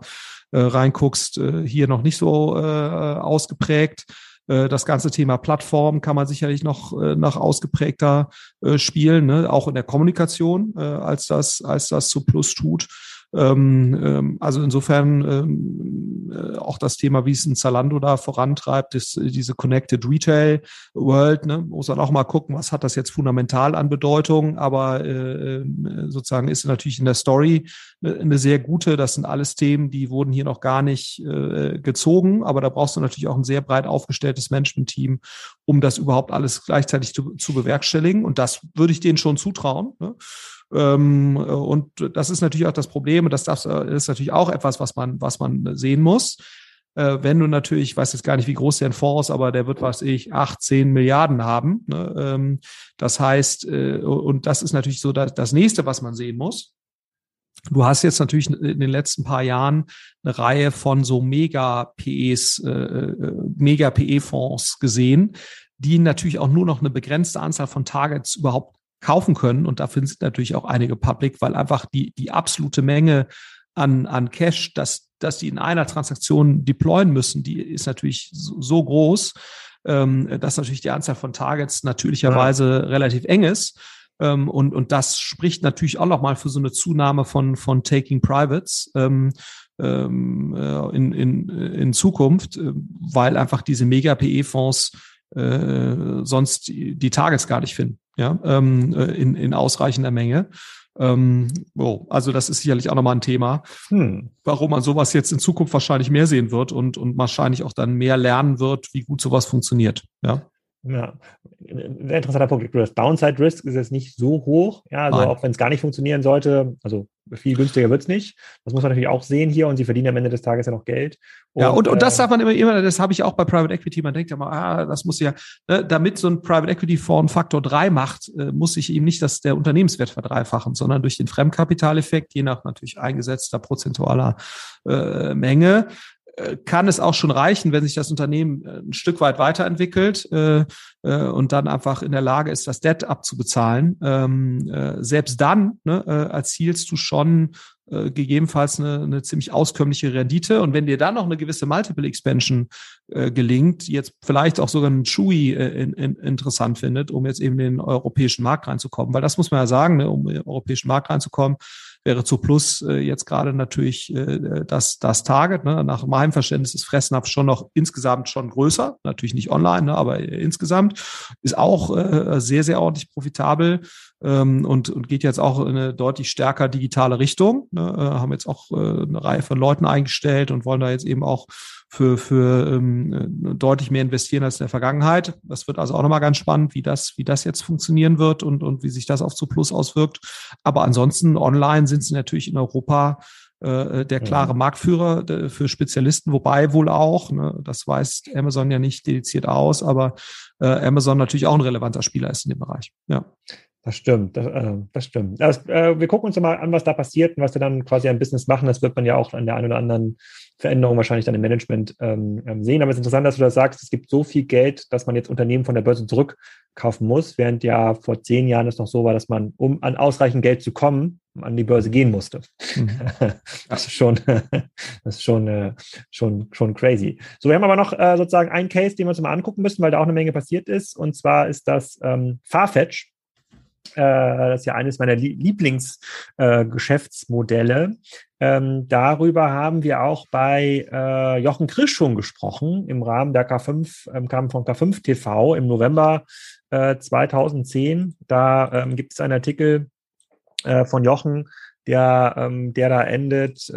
äh, reinguckst, äh, hier noch nicht so äh, ausgeprägt. Äh, das ganze Thema Plattform kann man sicherlich noch äh, nach ausgeprägter äh, spielen, ne? auch in der Kommunikation, als das als das zu Plus tut. Ähm, ähm, also insofern ähm, äh, auch das Thema, wie es ein Zalando da vorantreibt, ist diese Connected Retail World, ne, muss man auch mal gucken, was hat das jetzt fundamental an Bedeutung, aber äh, äh sozusagen ist natürlich in der Story eine sehr gute. Das sind alles Themen, die wurden hier noch gar nicht äh, gezogen, aber da brauchst du natürlich auch ein sehr breit aufgestelltes Management-Team, um das überhaupt alles gleichzeitig zu, zu bewerkstelligen. Und das würde ich denen schon zutrauen. Ne? Ähm, und das ist natürlich auch das Problem, und das ist natürlich auch etwas, was man, was man sehen muss. Äh, wenn du natürlich, ich weiß jetzt gar nicht, wie groß der Fonds ist, aber der wird, was ich, 18 Milliarden haben. Ne? Ähm, das heißt, äh, und das ist natürlich so das nächste, was man sehen muss. Du hast jetzt natürlich in den letzten paar Jahren eine Reihe von so Mega-PEs, äh, Mega-PE-Fonds gesehen, die natürlich auch nur noch eine begrenzte Anzahl von Targets überhaupt kaufen können. Und dafür sind natürlich auch einige public, weil einfach die, die absolute Menge an, an Cash, dass, dass die in einer Transaktion deployen müssen, die ist natürlich so, so groß, ähm, dass natürlich die Anzahl von Targets natürlicherweise ja. relativ eng ist. Ähm, und, und das spricht natürlich auch nochmal für so eine Zunahme von, von Taking Privates. Ähm, ähm, äh, in, in, in Zukunft, äh, weil einfach diese Mega-PE-Fonds äh, sonst die, die Targets gar nicht finden, ja, ähm, äh, in, in ausreichender Menge. Ähm, oh, also das ist sicherlich auch nochmal ein Thema, hm. warum man sowas jetzt in Zukunft wahrscheinlich mehr sehen wird und, und wahrscheinlich auch dann mehr lernen wird, wie gut sowas funktioniert. Ja. Ja, ein interessanter Punkt. Das Downside Risk ist jetzt nicht so hoch. Ja, also Nein. auch wenn es gar nicht funktionieren sollte, also viel günstiger wird es nicht. Das muss man natürlich auch sehen hier und sie verdienen am Ende des Tages ja noch Geld. Und, ja, und, und das äh, darf man immer, immer, das habe ich auch bei Private Equity. Man denkt ja mal, ah, das muss ja, ne, damit so ein Private Equity Fonds Faktor 3 macht, äh, muss sich eben nicht das, der Unternehmenswert verdreifachen, sondern durch den Fremdkapitaleffekt, je nach natürlich eingesetzter prozentualer äh, Menge, kann es auch schon reichen, wenn sich das Unternehmen äh, ein Stück weit weiterentwickelt äh, und dann einfach in der Lage ist, das Debt abzubezahlen. Ähm, äh, selbst dann ne, äh, erzielst du schon äh, gegebenenfalls eine, eine ziemlich auskömmliche Rendite. Und wenn dir dann noch eine gewisse Multiple Expansion äh, gelingt, jetzt vielleicht auch sogar ein Chewy äh, in, in, interessant findet, um jetzt eben in den europäischen Markt reinzukommen, weil das muss man ja sagen, ne, um in den europäischen Markt reinzukommen, wäre zu Plus äh, jetzt gerade natürlich äh, das, das Target. Ne? Nach meinem Verständnis ist Fressnapf schon noch insgesamt schon größer, natürlich nicht online, ne, aber äh, insgesamt ist auch äh, sehr, sehr ordentlich profitabel ähm, und, und geht jetzt auch in eine deutlich stärker digitale Richtung. Ne? Äh, haben jetzt auch äh, eine Reihe von Leuten eingestellt und wollen da jetzt eben auch für, für ähm, deutlich mehr investieren als in der Vergangenheit. Das wird also auch nochmal ganz spannend, wie das, wie das jetzt funktionieren wird und, und wie sich das auf Zuplus auswirkt. Aber ansonsten online sind sie natürlich in Europa äh, der klare Marktführer für Spezialisten, wobei wohl auch, ne, das weist Amazon ja nicht dediziert aus, aber äh, Amazon natürlich auch ein relevanter Spieler ist in dem Bereich. Ja. Das stimmt, das, äh, das stimmt. Das, äh, wir gucken uns mal an, was da passiert und was wir dann quasi ein Business machen. Das wird man ja auch an der einen oder anderen Veränderung wahrscheinlich dann im Management ähm, ähm, sehen. Aber es ist interessant, dass du das sagst, es gibt so viel Geld, dass man jetzt Unternehmen von der Börse zurückkaufen muss, während ja vor zehn Jahren es noch so war, dass man, um an ausreichend Geld zu kommen, an die Börse gehen musste. Mhm. Das ist schon, das ist schon, äh, schon, schon crazy. So, wir haben aber noch äh, sozusagen einen Case, den wir uns mal angucken müssen, weil da auch eine Menge passiert ist. Und zwar ist das ähm, Farfetch das ist ja eines meiner Lieblingsgeschäftsmodelle. Äh, ähm, darüber haben wir auch bei äh, Jochen Krisch schon gesprochen im Rahmen der K5, ähm, kam von K5 TV im November äh, 2010. Da ähm, gibt es einen Artikel äh, von Jochen, der, ähm, der da endet.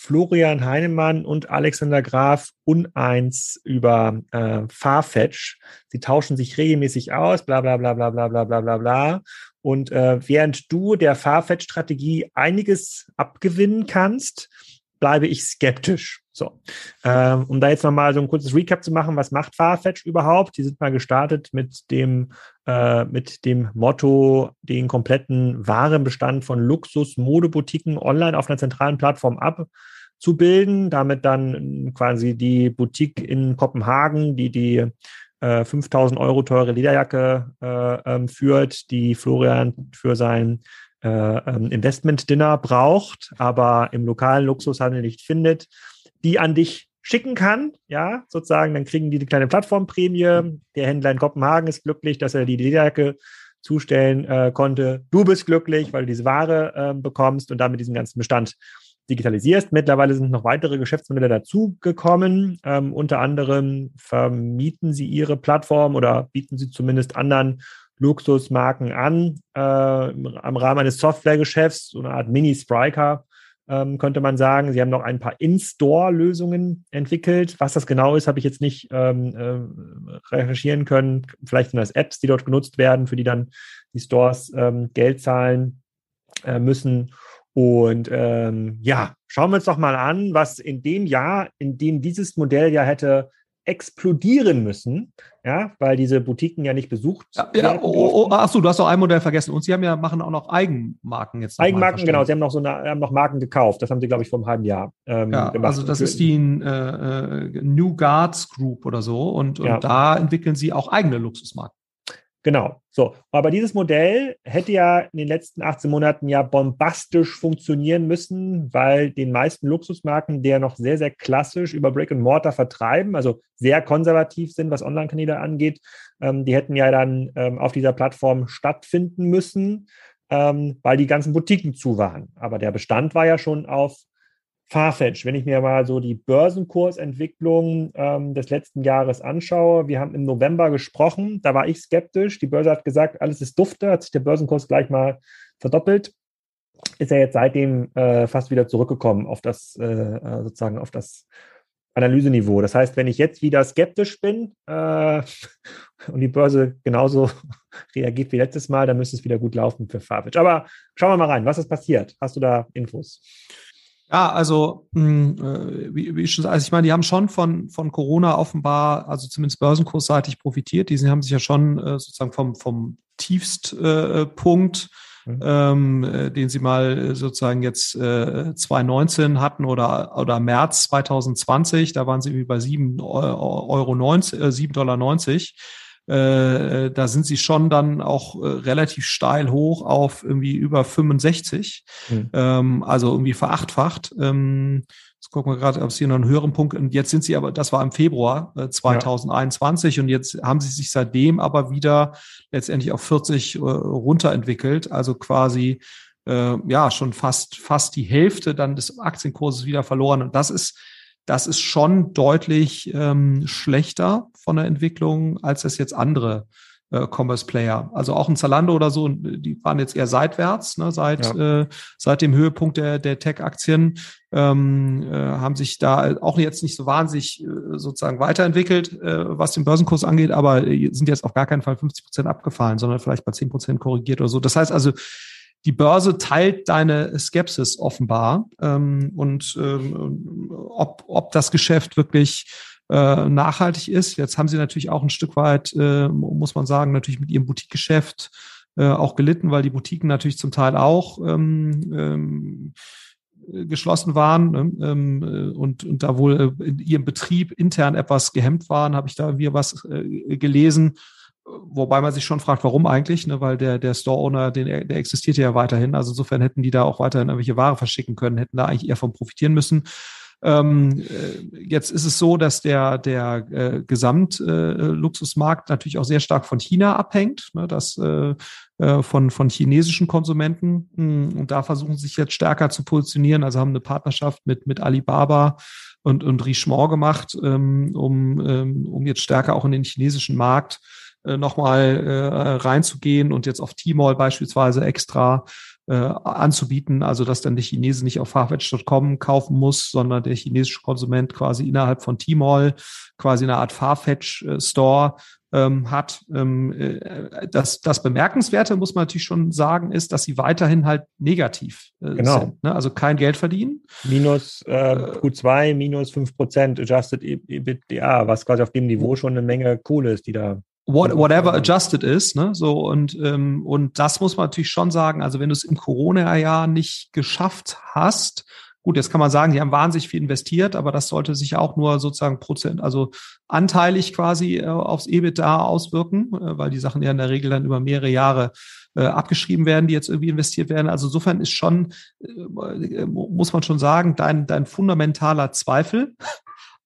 Florian Heinemann und Alexander Graf uneins über äh, Farfetch. Sie tauschen sich regelmäßig aus, bla bla bla bla bla bla bla bla bla. Und äh, während du der Farfetch-Strategie einiges abgewinnen kannst, bleibe ich skeptisch. So, ähm, um da jetzt nochmal so ein kurzes Recap zu machen, was macht Farfetch überhaupt? Die sind mal gestartet mit dem, äh, mit dem Motto, den kompletten Warenbestand von Luxus-Modeboutiquen online auf einer zentralen Plattform abzubilden. Damit dann quasi die Boutique in Kopenhagen, die die äh, 5000 Euro teure Lederjacke äh, ähm, führt, die Florian für sein äh, ähm, Investment-Dinner braucht, aber im lokalen Luxushandel nicht findet, die an dich schicken kann, ja, sozusagen, dann kriegen die eine kleine Plattformprämie. Der Händler in Kopenhagen ist glücklich, dass er die Lederjacke zustellen äh, konnte. Du bist glücklich, weil du diese Ware äh, bekommst und damit diesen ganzen Bestand digitalisierst. Mittlerweile sind noch weitere Geschäftsmodelle dazugekommen. Ähm, unter anderem vermieten sie ihre Plattform oder bieten sie zumindest anderen Luxusmarken an, äh, am Rahmen eines Softwaregeschäfts, so eine Art Mini-Spriker, ähm, könnte man sagen. Sie haben noch ein paar In-Store-Lösungen entwickelt. Was das genau ist, habe ich jetzt nicht ähm, äh, recherchieren können. Vielleicht sind das Apps, die dort genutzt werden, für die dann die Stores ähm, Geld zahlen äh, müssen. Und ähm, ja, schauen wir uns doch mal an, was in dem Jahr, in dem dieses Modell ja hätte explodieren müssen, ja, weil diese Boutiquen ja nicht besucht ja, ja, oh, oh, oh, Achso, du hast noch ein Modell vergessen. Und sie haben ja, machen auch noch Eigenmarken jetzt. Eigenmarken, genau. Sie haben noch so eine, haben noch Marken gekauft. Das haben sie, glaube ich, vor einem halben Jahr ähm, ja, gemacht. Also das ist die äh, äh, New Guards Group oder so. Und, und ja. da entwickeln sie auch eigene Luxusmarken. Genau. So, aber dieses Modell hätte ja in den letzten 18 Monaten ja bombastisch funktionieren müssen, weil den meisten Luxusmarken, der noch sehr, sehr klassisch über Brick and Mortar vertreiben, also sehr konservativ sind, was Online-Kanäle angeht, ähm, die hätten ja dann ähm, auf dieser Plattform stattfinden müssen, ähm, weil die ganzen Boutiquen zu waren. Aber der Bestand war ja schon auf Farfetch, wenn ich mir mal so die Börsenkursentwicklung ähm, des letzten Jahres anschaue, wir haben im November gesprochen, da war ich skeptisch. Die Börse hat gesagt, alles ist dufte, hat sich der Börsenkurs gleich mal verdoppelt. Ist er jetzt seitdem äh, fast wieder zurückgekommen auf das, äh, äh sozusagen auf das Analyseniveau. Das heißt, wenn ich jetzt wieder skeptisch bin äh, und die Börse genauso reagiert wie letztes Mal, dann müsste es wieder gut laufen für Farfetch. Aber schauen wir mal rein, was ist passiert? Hast du da Infos? Ja, also mh, hm, äh, wie, wie schon, also ich meine, die haben schon von von Corona offenbar, also zumindest börsenkursseitig profitiert. Die haben sich ja schon äh, sozusagen vom vom Tiefstpunkt, äh, mhm. ähm, äh, den sie mal sozusagen jetzt äh, 2019 hatten oder oder März 2020, da waren sie irgendwie bei sieben Euro 90, äh, 7,90 Dollar 90 äh, da sind sie schon dann auch äh, relativ steil hoch auf irgendwie über 65, mhm. ähm, also irgendwie verachtfacht. Ähm, Jetzt gucken wir gerade, ob es hier noch einen höheren Punkt. Und jetzt sind sie aber, das war im Februar äh, 2021 ja. und jetzt haben sie sich seitdem aber wieder letztendlich auf 40 äh, runterentwickelt. Also quasi äh, ja schon fast fast die Hälfte dann des Aktienkurses wieder verloren. Und das ist das ist schon deutlich ähm, schlechter von der Entwicklung, als das jetzt andere äh, Commerce-Player. Also auch ein Zalando oder so, die waren jetzt eher seitwärts, ne, seit, ja. äh, seit dem Höhepunkt der, der Tech-Aktien, ähm, äh, haben sich da auch jetzt nicht so wahnsinnig äh, sozusagen weiterentwickelt, äh, was den Börsenkurs angeht, aber sind jetzt auf gar keinen Fall 50 Prozent abgefallen, sondern vielleicht bei 10 Prozent korrigiert oder so. Das heißt also, die Börse teilt deine Skepsis offenbar ähm, und ähm, ob, ob das Geschäft wirklich äh, nachhaltig ist. Jetzt haben sie natürlich auch ein Stück weit, äh, muss man sagen, natürlich mit ihrem Boutique-Geschäft äh, auch gelitten, weil die Boutiquen natürlich zum Teil auch ähm, ähm, geschlossen waren ne? ähm, äh, und, da wohl in ihrem Betrieb intern etwas gehemmt waren, habe ich da irgendwie was gelesen. Wobei man sich schon fragt, warum eigentlich, ne? weil der, der Store-Owner, der existiert ja weiterhin. Also insofern hätten die da auch weiterhin irgendwelche Ware verschicken können, hätten da eigentlich eher von profitieren müssen. Ähm, äh, jetzt ist es so, dass der, der äh, Gesamtluxusmarkt äh, natürlich auch sehr stark von China abhängt, ne? das äh, äh von, von chinesischen Konsumenten. Hm, und da versuchen sie sich jetzt stärker zu positionieren, also haben eine Partnerschaft mit, mit Alibaba und, und Richemont gemacht, ähm, um, ähm, um jetzt stärker auch in den chinesischen Markt äh, nochmal äh, reinzugehen und jetzt auf Tmall beispielsweise extra äh, anzubieten, also dass dann der Chinese nicht auf Farfetch.com kaufen muss, sondern der chinesische Konsument quasi innerhalb von Tmall quasi eine Art Farfetch-Store ähm, hat. Ähm, äh, das, das Bemerkenswerte, muss man natürlich schon sagen, ist, dass sie weiterhin halt negativ äh, genau. sind. Ne? Also kein Geld verdienen. Minus äh, Q2, minus fünf Prozent Adjusted EBITDA, was quasi auf dem Niveau schon eine Menge Kohle ist, die da what, whatever adjusted ist, ne? So und ähm, und das muss man natürlich schon sagen. Also wenn du es im Corona-Jahr nicht geschafft hast, gut, jetzt kann man sagen, die haben wahnsinnig viel investiert, aber das sollte sich auch nur sozusagen Prozent, also anteilig quasi äh, aufs EBITDA auswirken, äh, weil die Sachen ja in der Regel dann über mehrere Jahre äh, abgeschrieben werden, die jetzt irgendwie investiert werden. Also insofern ist schon, äh, muss man schon sagen, dein, dein fundamentaler Zweifel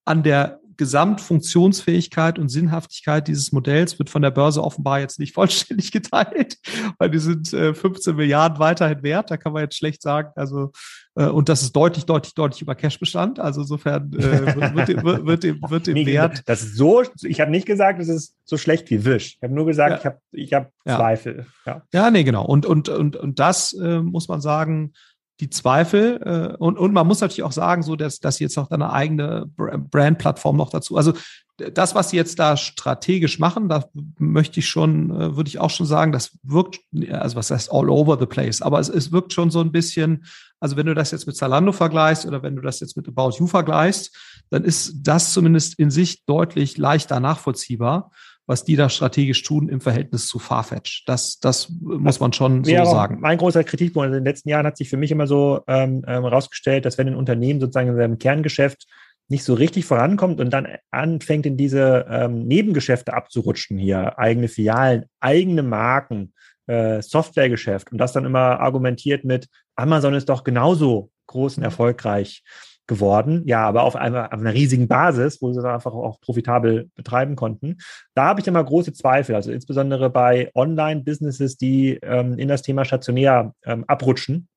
an der Gesamtfunktionsfähigkeit und Sinnhaftigkeit dieses Modells wird von der Börse offenbar jetzt nicht vollständig geteilt, weil die sind äh, 15 Milliarden weiterhin wert. Da kann man jetzt schlecht sagen, also äh, und das ist deutlich, deutlich, deutlich über Cashbestand. Also insofern äh, wird, dem, wird, dem, wird dem Wert. Das ist so, ich habe nicht gesagt, es ist so schlecht wie Wisch. Ich habe nur gesagt, ja. ich habe ich hab Zweifel. Ja. ja, nee, genau. Und, und, und, und das äh, muss man sagen, die Zweifel äh, und, und man muss natürlich auch sagen, so dass, dass jetzt noch eine eigene Brand-Plattform noch dazu. Also das, was sie jetzt da strategisch machen, da möchte ich schon, äh, würde ich auch schon sagen, das wirkt, also was heißt all over the place, aber es, es wirkt schon so ein bisschen, also wenn du das jetzt mit Zalando vergleichst oder wenn du das jetzt mit About You vergleichst, dann ist das zumindest in sich deutlich leichter nachvollziehbar, was die da strategisch tun im Verhältnis zu Farfetch. Das, das muss man schon so sagen. Mein großer Kritikpunkt in den letzten Jahren hat sich für mich immer so ähm, herausgestellt, ähm, dass wenn ein Unternehmen sozusagen in seinem Kerngeschäft nicht so richtig vorankommt und dann anfängt, in diese ähm, Nebengeschäfte abzurutschen hier, eigene Filialen, eigene Marken, äh, Softwaregeschäft und das dann immer argumentiert mit, Amazon ist doch genauso groß und erfolgreich geworden. Ja, aber auf einer, auf einer riesigen Basis, wo sie das einfach auch profitabel betreiben konnten. Da habe ich immer große Zweifel, also insbesondere bei Online-Businesses, die ähm, in das Thema stationär ähm, abrutschen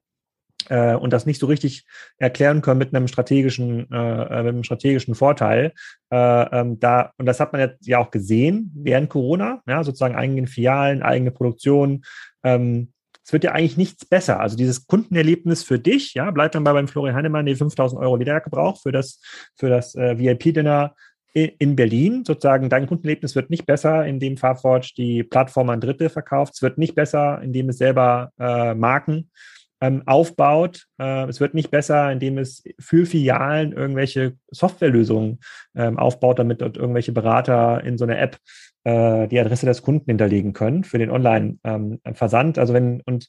äh, und das nicht so richtig erklären können mit einem strategischen, äh, mit einem strategischen Vorteil. Äh, ähm, da, und das hat man jetzt ja auch gesehen während Corona, ja, sozusagen eigene Filialen, eigene Produktion. Ähm, es wird ja eigentlich nichts besser. Also dieses Kundenerlebnis für dich, ja, bleibt dann bei beim Florian Heinemann, die 5000 Euro Lederjacke braucht für das, für das äh, VIP-Dinner in Berlin. Sozusagen dein Kundenerlebnis wird nicht besser, indem Farforge die Plattform an Dritte verkauft. Es wird nicht besser, indem es selber äh, Marken ähm, aufbaut. Äh, es wird nicht besser, indem es für Filialen irgendwelche Softwarelösungen ähm, aufbaut, damit dort irgendwelche Berater in so einer App äh, die Adresse des Kunden hinterlegen können für den Online-Versand. Ähm, also wenn, und,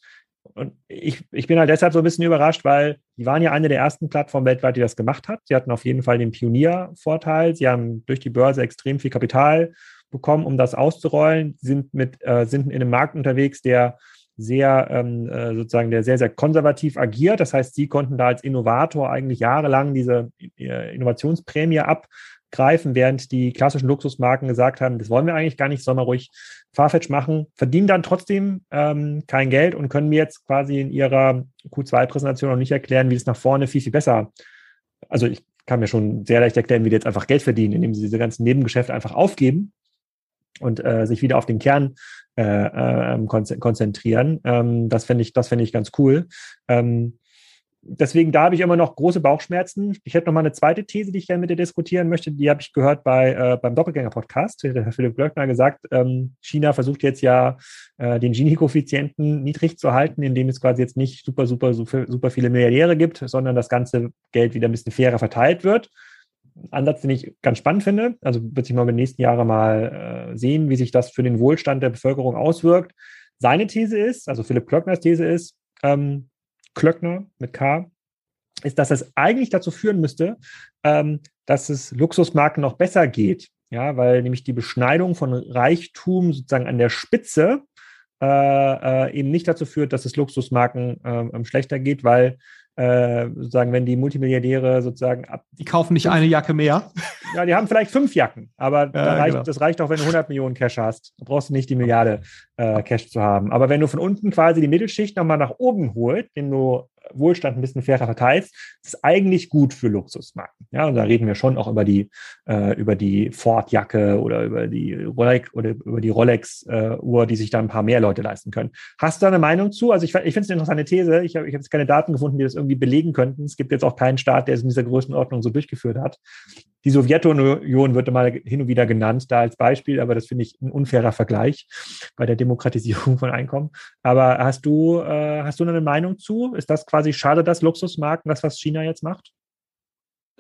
und ich, ich bin halt deshalb so ein bisschen überrascht, weil die waren ja eine der ersten Plattformen weltweit, die das gemacht hat. Sie hatten auf jeden Fall den Pioniervorteil. Sie haben durch die Börse extrem viel Kapital bekommen, um das auszurollen, sind mit, äh, sind in einem Markt unterwegs, der sehr ähm, äh, sozusagen der sehr, sehr konservativ agiert. Das heißt, sie konnten da als Innovator eigentlich jahrelang diese äh, Innovationsprämie abgreifen, während die klassischen Luxusmarken gesagt haben, das wollen wir eigentlich gar nicht, sollen wir ruhig Farfetch machen, verdienen dann trotzdem ähm, kein Geld und können mir jetzt quasi in ihrer Q2-Präsentation noch nicht erklären, wie es nach vorne viel, viel besser. Also ich kann mir schon sehr leicht erklären, wie die jetzt einfach Geld verdienen, indem sie diese ganzen Nebengeschäfte einfach aufgeben und äh, sich wieder auf den Kern äh, äh, konzentrieren. Ähm, das finde ich, das finde ich ganz cool. Ähm, deswegen, da habe ich immer noch große Bauchschmerzen. Ich hätte noch mal eine zweite These, die ich gerne mit dir diskutieren möchte. Die habe ich gehört bei, äh, beim Doppelgänger-Podcast. Der Herr Philipp Glöckner gesagt, ähm, China versucht jetzt ja, äh, den Gini-Koeffizienten niedrig zu halten, indem es quasi jetzt nicht super, super, super, super viele Milliardäre gibt, sondern das ganze Geld wieder ein bisschen fairer verteilt wird. Ansatz, den ich ganz spannend finde. Also wird sich mal in den nächsten Jahren mal äh, sehen, wie sich das für den Wohlstand der Bevölkerung auswirkt. Seine These ist, also Philipp Klöckners These ist, ähm, Klöckner mit K, ist, dass es eigentlich dazu führen müsste, ähm, dass es Luxusmarken noch besser geht. Ja, weil nämlich die Beschneidung von Reichtum sozusagen an der Spitze äh, äh, eben nicht dazu führt, dass es Luxusmarken äh, schlechter geht, weil äh, sozusagen, wenn die Multimilliardäre sozusagen ab. Die kaufen nicht eine Jacke mehr. Ja, die haben vielleicht fünf Jacken, aber ja, da reicht, genau. das reicht auch, wenn du 100 Millionen Cash hast. Da brauchst du nicht die Milliarde äh, Cash zu haben. Aber wenn du von unten quasi die Mittelschicht nochmal nach oben holst, den du Wohlstand ein bisschen fairer verteilst, ist eigentlich gut für Luxusmarken. Ja, und da reden wir schon auch über die, äh, über die Ford-Jacke oder über die Rolex oder über die Rolex-Uhr, äh, die sich da ein paar mehr Leute leisten können. Hast du da eine Meinung zu? Also ich, ich finde es eine interessante These. Ich habe ich hab jetzt keine Daten gefunden, die das irgendwie belegen könnten. Es gibt jetzt auch keinen Staat, der es in dieser Größenordnung so durchgeführt hat. Die Sowjetunion wird mal hin und wieder genannt, da als Beispiel, aber das finde ich ein unfairer Vergleich bei der Demokratisierung von Einkommen. Aber hast du, äh, hast du eine Meinung zu? Ist das quasi schade, dass Luxusmarken, das, was China jetzt macht?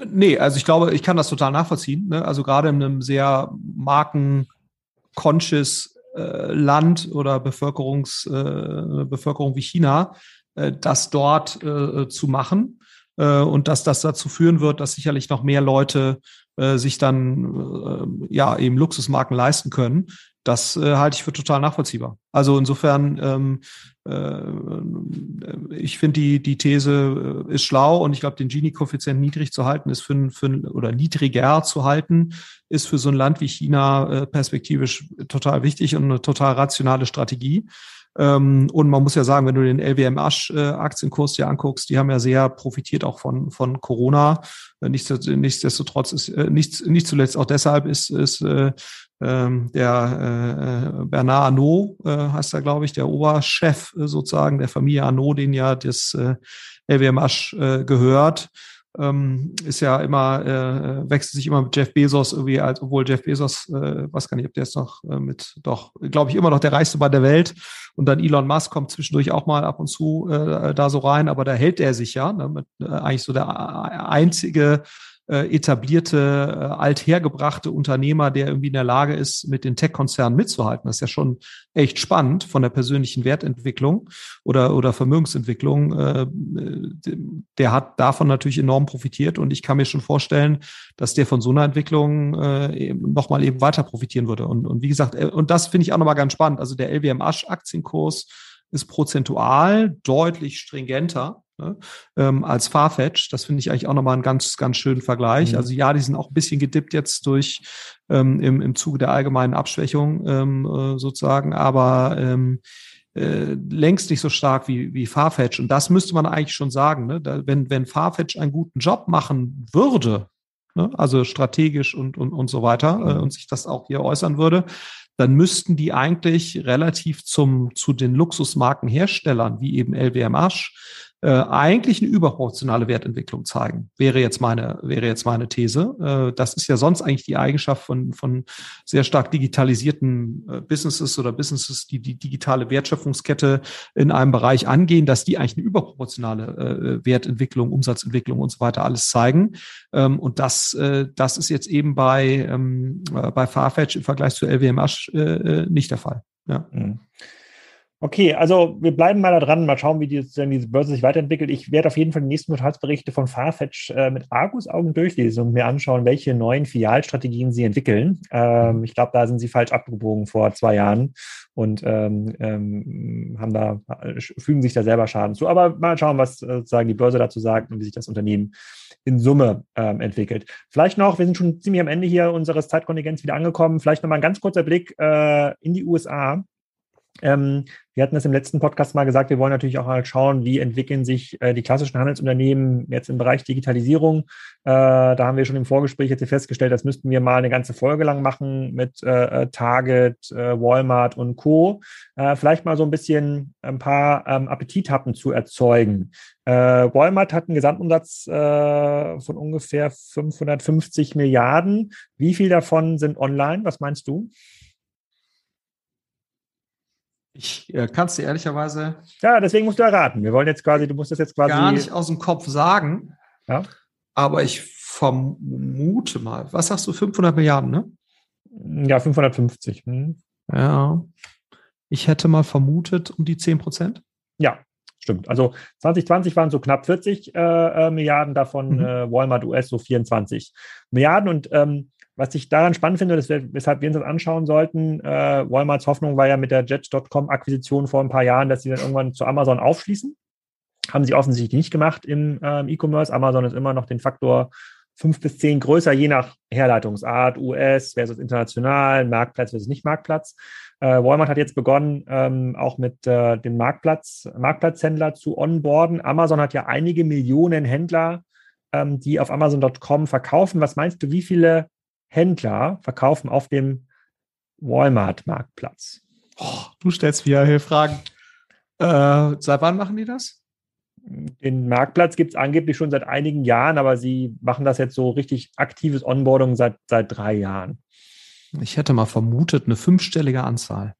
Nee, also ich glaube, ich kann das total nachvollziehen. Ne? Also gerade in einem sehr marken-conscious äh, Land oder Bevölkerungs, äh, Bevölkerung wie China, äh, das dort äh, zu machen äh, und dass das dazu führen wird, dass sicherlich noch mehr Leute äh, sich dann ja eben Luxusmarken leisten können. Das äh, halte ich für total nachvollziehbar. Also insofern, ähm, äh, ich finde die, die These äh, ist schlau und ich glaube, den Gini-Koeffizient niedrig zu halten ist für, für oder niedriger zu halten, ist für so ein Land wie China äh, perspektivisch total wichtig und eine total rationale Strategie. Ähm, und man muss ja sagen, wenn du den LWM Asch äh, Aktienkurs dir anguckst, die haben ja sehr profitiert auch von, von Corona. Äh, nichtsdestotrotz ist, äh, nicht, nicht zuletzt auch deshalb ist, ist äh, ähm, der äh, Bernard Arnault, äh, heißt er, glaube ich, der Oberchef äh, sozusagen der Familie Arnault, den ja das äh, LWM Asch äh, gehört ähm, ist ja immer, äh, wechselt sich immer mit Jeff Bezos irgendwie, als, obwohl Jeff Bezos, äh, weiß gar nicht, ob der ist noch äh, mit, doch, glaube ich, immer noch der reichste Mann der Welt. Und dann Elon Musk kommt zwischendurch auch mal ab und zu äh, da so rein, aber da hält er sich ja, ne, mit, äh, eigentlich so der einzige äh, etablierte, äh, althergebrachte Unternehmer, der irgendwie in der Lage ist, mit den Tech-Konzernen mitzuhalten. Das ist ja schon echt spannend von der persönlichen Wertentwicklung oder, oder Vermögensentwicklung. Äh, der hat davon natürlich enorm profitiert und ich kann mir schon vorstellen, dass der von so einer Entwicklung äh, nochmal eben weiter profitieren würde. Und, und wie gesagt, äh, und das finde ich auch nochmal ganz spannend. Also der LWM Asch Aktienkurs ist prozentual deutlich stringenter ne, ähm, als Farfetch. Das finde ich eigentlich auch nochmal einen ganz, ganz schönen Vergleich. Mhm. Also ja, die sind auch ein bisschen gedippt jetzt durch ähm, im, im Zuge der allgemeinen Abschwächung ähm, äh, sozusagen, aber ähm, äh, längst nicht so stark wie, wie Farfetch. Und das müsste man eigentlich schon sagen. Ne? Da, wenn, wenn Farfetch einen guten Job machen würde, ne? also strategisch und, und, und so weiter, äh, mhm. und sich das auch hier äußern würde, dann müssten die eigentlich relativ zum, zu den Luxusmarkenherstellern, wie eben LWMH, äh, eigentlich eine überproportionale Wertentwicklung zeigen. Wäre jetzt meine, wäre jetzt meine These. Äh, das ist ja sonst eigentlich die Eigenschaft von, von sehr stark digitalisierten äh, Businesses oder Businesses, die die digitale Wertschöpfungskette in einem Bereich angehen, dass die eigentlich eine überproportionale äh, Wertentwicklung, Umsatzentwicklung und so weiter alles zeigen. Ähm, und das, äh, das ist jetzt eben bei, ähm, äh, bei Farfetch im Vergleich zu LWMH äh, äh, nicht der Fall. Ja. Mhm. Okay, also wir bleiben mal da dran, mal schauen, wie die, diese Börse sich weiterentwickelt. Ich werde auf jeden Fall die nächsten Quartalsberichte von Farfetch äh, mit Argus-Augen durchlesen und mir anschauen, welche neuen Filialstrategien sie entwickeln. Ähm, ich glaube, da sind sie falsch abgebogen vor zwei Jahren und ähm, ähm, haben da, fügen sich da selber Schaden zu. Aber mal schauen, was äh, sozusagen die Börse dazu sagt und wie sich das Unternehmen in Summe ähm, entwickelt. Vielleicht noch, wir sind schon ziemlich am Ende hier unseres Zeitkontingents wieder angekommen. Vielleicht noch mal ein ganz kurzer Blick äh, in die USA. Ähm, wir hatten das im letzten Podcast mal gesagt, wir wollen natürlich auch mal schauen, wie entwickeln sich äh, die klassischen Handelsunternehmen jetzt im Bereich Digitalisierung. Äh, da haben wir schon im Vorgespräch jetzt festgestellt, das müssten wir mal eine ganze Folge lang machen mit äh, äh Target, äh, Walmart und Co. Äh, vielleicht mal so ein bisschen ein paar ähm, Appetithappen zu erzeugen. Walmart hat einen Gesamtumsatz von ungefähr 550 Milliarden. Wie viel davon sind online? Was meinst du? Ich äh, kann es dir ehrlicherweise. Ja, deswegen musst du erraten. Wir wollen jetzt quasi, du musst das jetzt quasi. Gar nicht aus dem Kopf sagen. Ja. Aber ich vermute mal, was sagst du, 500 Milliarden, ne? Ja, 550. Hm. Ja. Ich hätte mal vermutet um die 10 Prozent. Ja, stimmt. Also 2020 waren so knapp 40 äh, äh, Milliarden, davon mhm. äh, Walmart US so 24 Milliarden. Und ähm, was ich daran spannend finde, wär, weshalb wir uns das anschauen sollten, äh, Walmarts Hoffnung war ja mit der Jet.com-Akquisition vor ein paar Jahren, dass sie dann irgendwann zu Amazon aufschließen. Haben sie offensichtlich nicht gemacht im ähm, E-Commerce. Amazon ist immer noch den Faktor fünf bis zehn größer, je nach Herleitungsart, US versus international, Marktplatz versus nicht Marktplatz. Äh, Walmart hat jetzt begonnen, ähm, auch mit äh, dem Marktplatz, Marktplatzhändler zu onboarden. Amazon hat ja einige Millionen Händler, ähm, die auf Amazon.com verkaufen. Was meinst du, wie viele Händler verkaufen auf dem Walmart-Marktplatz. Oh, du stellst wieder hier Fragen. Äh, seit wann machen die das? Den Marktplatz gibt es angeblich schon seit einigen Jahren, aber sie machen das jetzt so richtig aktives Onboarding seit, seit drei Jahren. Ich hätte mal vermutet, eine fünfstellige Anzahl.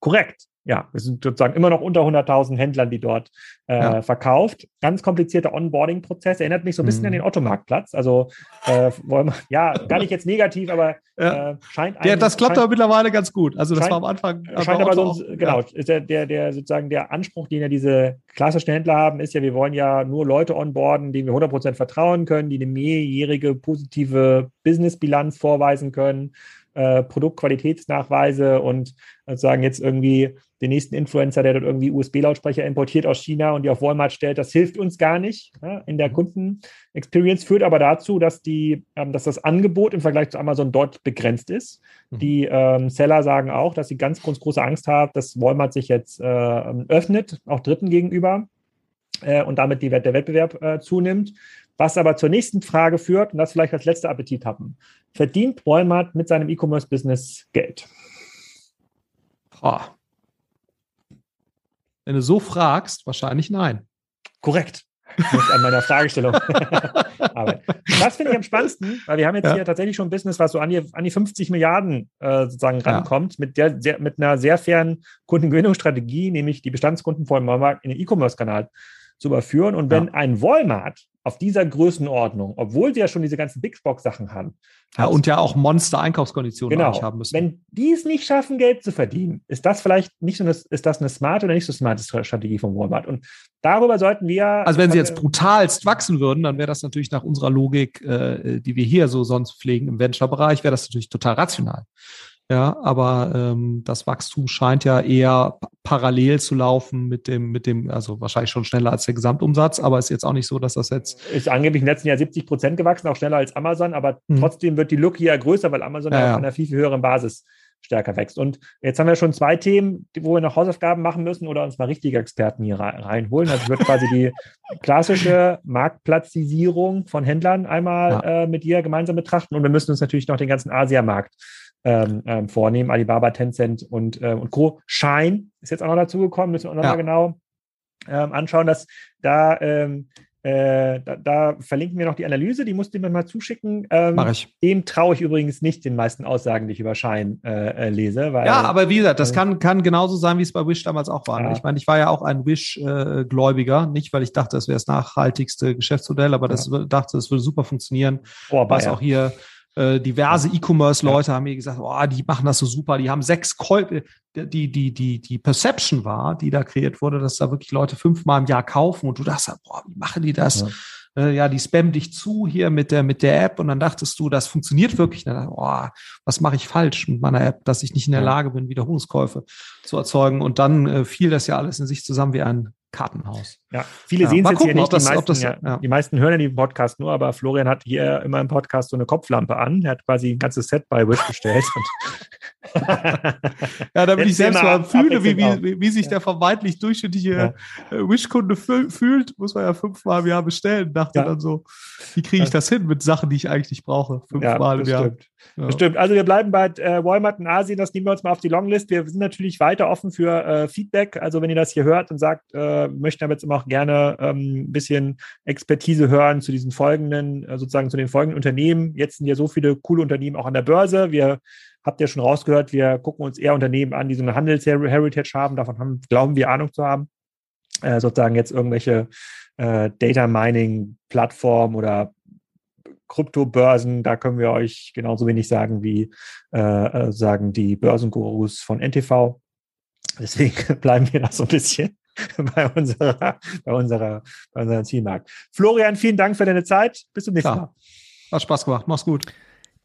Korrekt ja, wir sind sozusagen immer noch unter 100.000 Händlern, die dort äh, ja. verkauft. Ganz komplizierter Onboarding-Prozess. Erinnert mich so ein bisschen mhm. an den Otto-Marktplatz. Also, äh, wollen wir, ja, gar nicht jetzt negativ, aber ja. äh, scheint ein, Das klappt scheint, aber mittlerweile ganz gut. Also, das scheint, war am Anfang. Scheint aber so, auch, genau, ja. ist der, der, der sozusagen der Anspruch, den ja diese klassischen Händler haben, ist ja, wir wollen ja nur Leute onboarden, denen wir 100% vertrauen können, die eine mehrjährige positive Business-Bilanz vorweisen können äh, Produktqualitätsnachweise und sagen jetzt irgendwie den nächsten Influencer, der dort irgendwie USB-Lautsprecher importiert aus China und die auf Walmart stellt, das hilft uns gar nicht ja, in der mhm. Kundenexperience, führt aber dazu, dass, die, ähm, dass das Angebot im Vergleich zu Amazon dort begrenzt ist. Mhm. Die ähm, Seller sagen auch, dass sie ganz, ganz große Angst haben, dass Walmart sich jetzt äh, öffnet, auch Dritten gegenüber äh, und damit die, der Wettbewerb äh, zunimmt. Was aber zur nächsten Frage führt, und das vielleicht als letzter Appetit haben. Verdient Walmart mit seinem E-Commerce-Business Geld? Oh. Wenn du so fragst, wahrscheinlich nein. Korrekt. Nicht an meiner Fragestellung. Aber das finde ich am spannendsten, weil wir haben jetzt ja. hier tatsächlich schon ein Business, was so an die, an die 50 Milliarden äh, sozusagen rankommt, ja. mit, der, sehr, mit einer sehr fairen Kundengewinnungsstrategie, nämlich die Bestandskunden vor allem in den E-Commerce-Kanal zu überführen. Und wenn ja. ein Walmart auf dieser Größenordnung, obwohl sie ja schon diese ganzen Big Box Sachen haben. Ja, und ja auch Monster-Einkaufskonditionen genau, haben müssen. Wenn die es nicht schaffen, Geld zu verdienen, ist das vielleicht nicht so eine, ist das eine smarte oder nicht so smarte Strategie von Walmart? Und darüber sollten wir. Also wenn sie jetzt brutalst wachsen würden, dann wäre das natürlich nach unserer Logik, äh, die wir hier so sonst pflegen im Venture-Bereich, wäre das natürlich total rational. Ja, aber ähm, das Wachstum scheint ja eher parallel zu laufen mit dem, mit dem, also wahrscheinlich schon schneller als der Gesamtumsatz, aber ist jetzt auch nicht so, dass das jetzt. Ist angeblich im letzten Jahr 70 Prozent gewachsen, auch schneller als Amazon, aber hm. trotzdem wird die Look hier größer, weil Amazon ja, ja auf einer viel, viel höheren Basis stärker wächst. Und jetzt haben wir schon zwei Themen, wo wir noch Hausaufgaben machen müssen oder uns mal richtige Experten hier reinholen. Also wird quasi die klassische Marktplatzisierung von Händlern einmal ja. äh, mit dir gemeinsam betrachten und wir müssen uns natürlich noch den ganzen Asiamarkt ähm, ähm, vornehmen. Alibaba, Tencent und, äh, und Co. Shine ist jetzt auch noch dazugekommen, müssen wir auch noch ja. genau ähm, anschauen, dass da, ähm, äh, da, da, verlinken wir noch die Analyse, die musst du mir mal zuschicken. Ähm, Mach ich. Dem traue ich übrigens nicht den meisten Aussagen, die ich über Shine äh, äh, lese. Weil, ja, aber wie gesagt, das äh, kann, kann genauso sein, wie es bei Wish damals auch war. Ja. Ich meine, ich war ja auch ein Wish-Gläubiger, nicht weil ich dachte, das wäre das nachhaltigste Geschäftsmodell, aber das ja. dachte, das würde super funktionieren. Oh, was auch hier äh, diverse E-Commerce-Leute ja. haben mir gesagt, oh, die machen das so super, die haben sechs Käufe, die, die, die, die Perception war, die da kreiert wurde, dass da wirklich Leute fünfmal im Jahr kaufen und du dachtest, boah, wie machen die das? Ja äh, ja, die spammen dich zu hier mit der, mit der App und dann dachtest du, das funktioniert wirklich. Dann, oh, was mache ich falsch mit meiner App, dass ich nicht in der Lage bin, Wiederholungskäufe zu erzeugen. Und dann äh, fiel das ja alles in sich zusammen wie ein Kartenhaus. Ja, viele ja, sehen es jetzt gucken, hier nicht. Das, die, meisten, das, ja, ja. die meisten hören ja den Podcast nur, aber Florian hat hier immer im Podcast so eine Kopflampe an. Er hat quasi ein ganzes Set bei Wish bestellt. ja, damit ich selbst mal fühle, wie, wie, wie sich der vermeintlich durchschnittliche Wish-Kunde fühlt, muss man ja fünfmal im Jahr bestellen. Dachte dann so, wie kriege ich das hin mit Sachen, die ich eigentlich nicht brauche? Fünfmal im Jahr. Stimmt. Ja. Stimmt. Also wir bleiben bei äh, Walmart in Asien, das nehmen wir uns mal auf die Longlist. Wir sind natürlich weiter offen für äh, Feedback. Also wenn ihr das hier hört und sagt, äh, möchten aber jetzt immer auch gerne ähm, ein bisschen Expertise hören zu diesen folgenden, äh, sozusagen zu den folgenden Unternehmen. Jetzt sind ja so viele coole Unternehmen auch an der Börse. Wir habt ja schon rausgehört, wir gucken uns eher Unternehmen an, die so eine Handelsheritage haben. Davon haben, glauben wir Ahnung zu haben. Äh, sozusagen jetzt irgendwelche äh, Data Mining Plattformen oder Kryptobörsen, da können wir euch genauso wenig sagen wie äh, äh sagen die Börsengurus von NTV. Deswegen bleiben wir da so ein bisschen bei unserer, bei unserer, bei unserem Zielmarkt. Florian, vielen Dank für deine Zeit. Bis zum nächsten Mal. Hat Spaß gemacht. Mach's gut.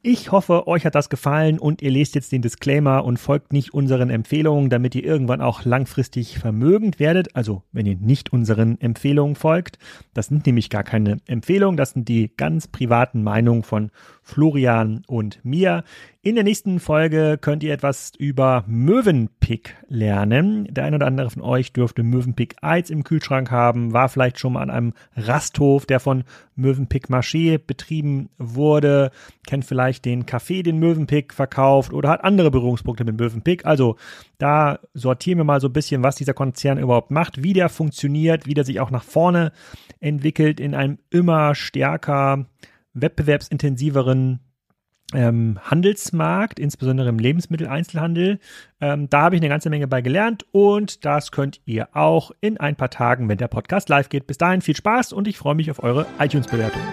Ich hoffe, euch hat das gefallen und ihr lest jetzt den Disclaimer und folgt nicht unseren Empfehlungen, damit ihr irgendwann auch langfristig vermögend werdet. Also, wenn ihr nicht unseren Empfehlungen folgt. Das sind nämlich gar keine Empfehlungen, das sind die ganz privaten Meinungen von Florian und mir. In der nächsten Folge könnt ihr etwas über Mövenpick lernen. Der ein oder andere von euch dürfte Mövenpick Eis im Kühlschrank haben, war vielleicht schon mal an einem Rasthof, der von Mövenpick Marché betrieben wurde, kennt vielleicht den Café, den Mövenpick verkauft oder hat andere Berührungspunkte mit Mövenpick. Also da sortieren wir mal so ein bisschen, was dieser Konzern überhaupt macht, wie der funktioniert, wie der sich auch nach vorne entwickelt in einem immer stärker wettbewerbsintensiveren ähm, Handelsmarkt, insbesondere im Lebensmitteleinzelhandel. Ähm, da habe ich eine ganze Menge bei gelernt und das könnt ihr auch in ein paar Tagen, wenn der Podcast live geht. Bis dahin viel Spaß und ich freue mich auf eure iTunes-Bewertungen.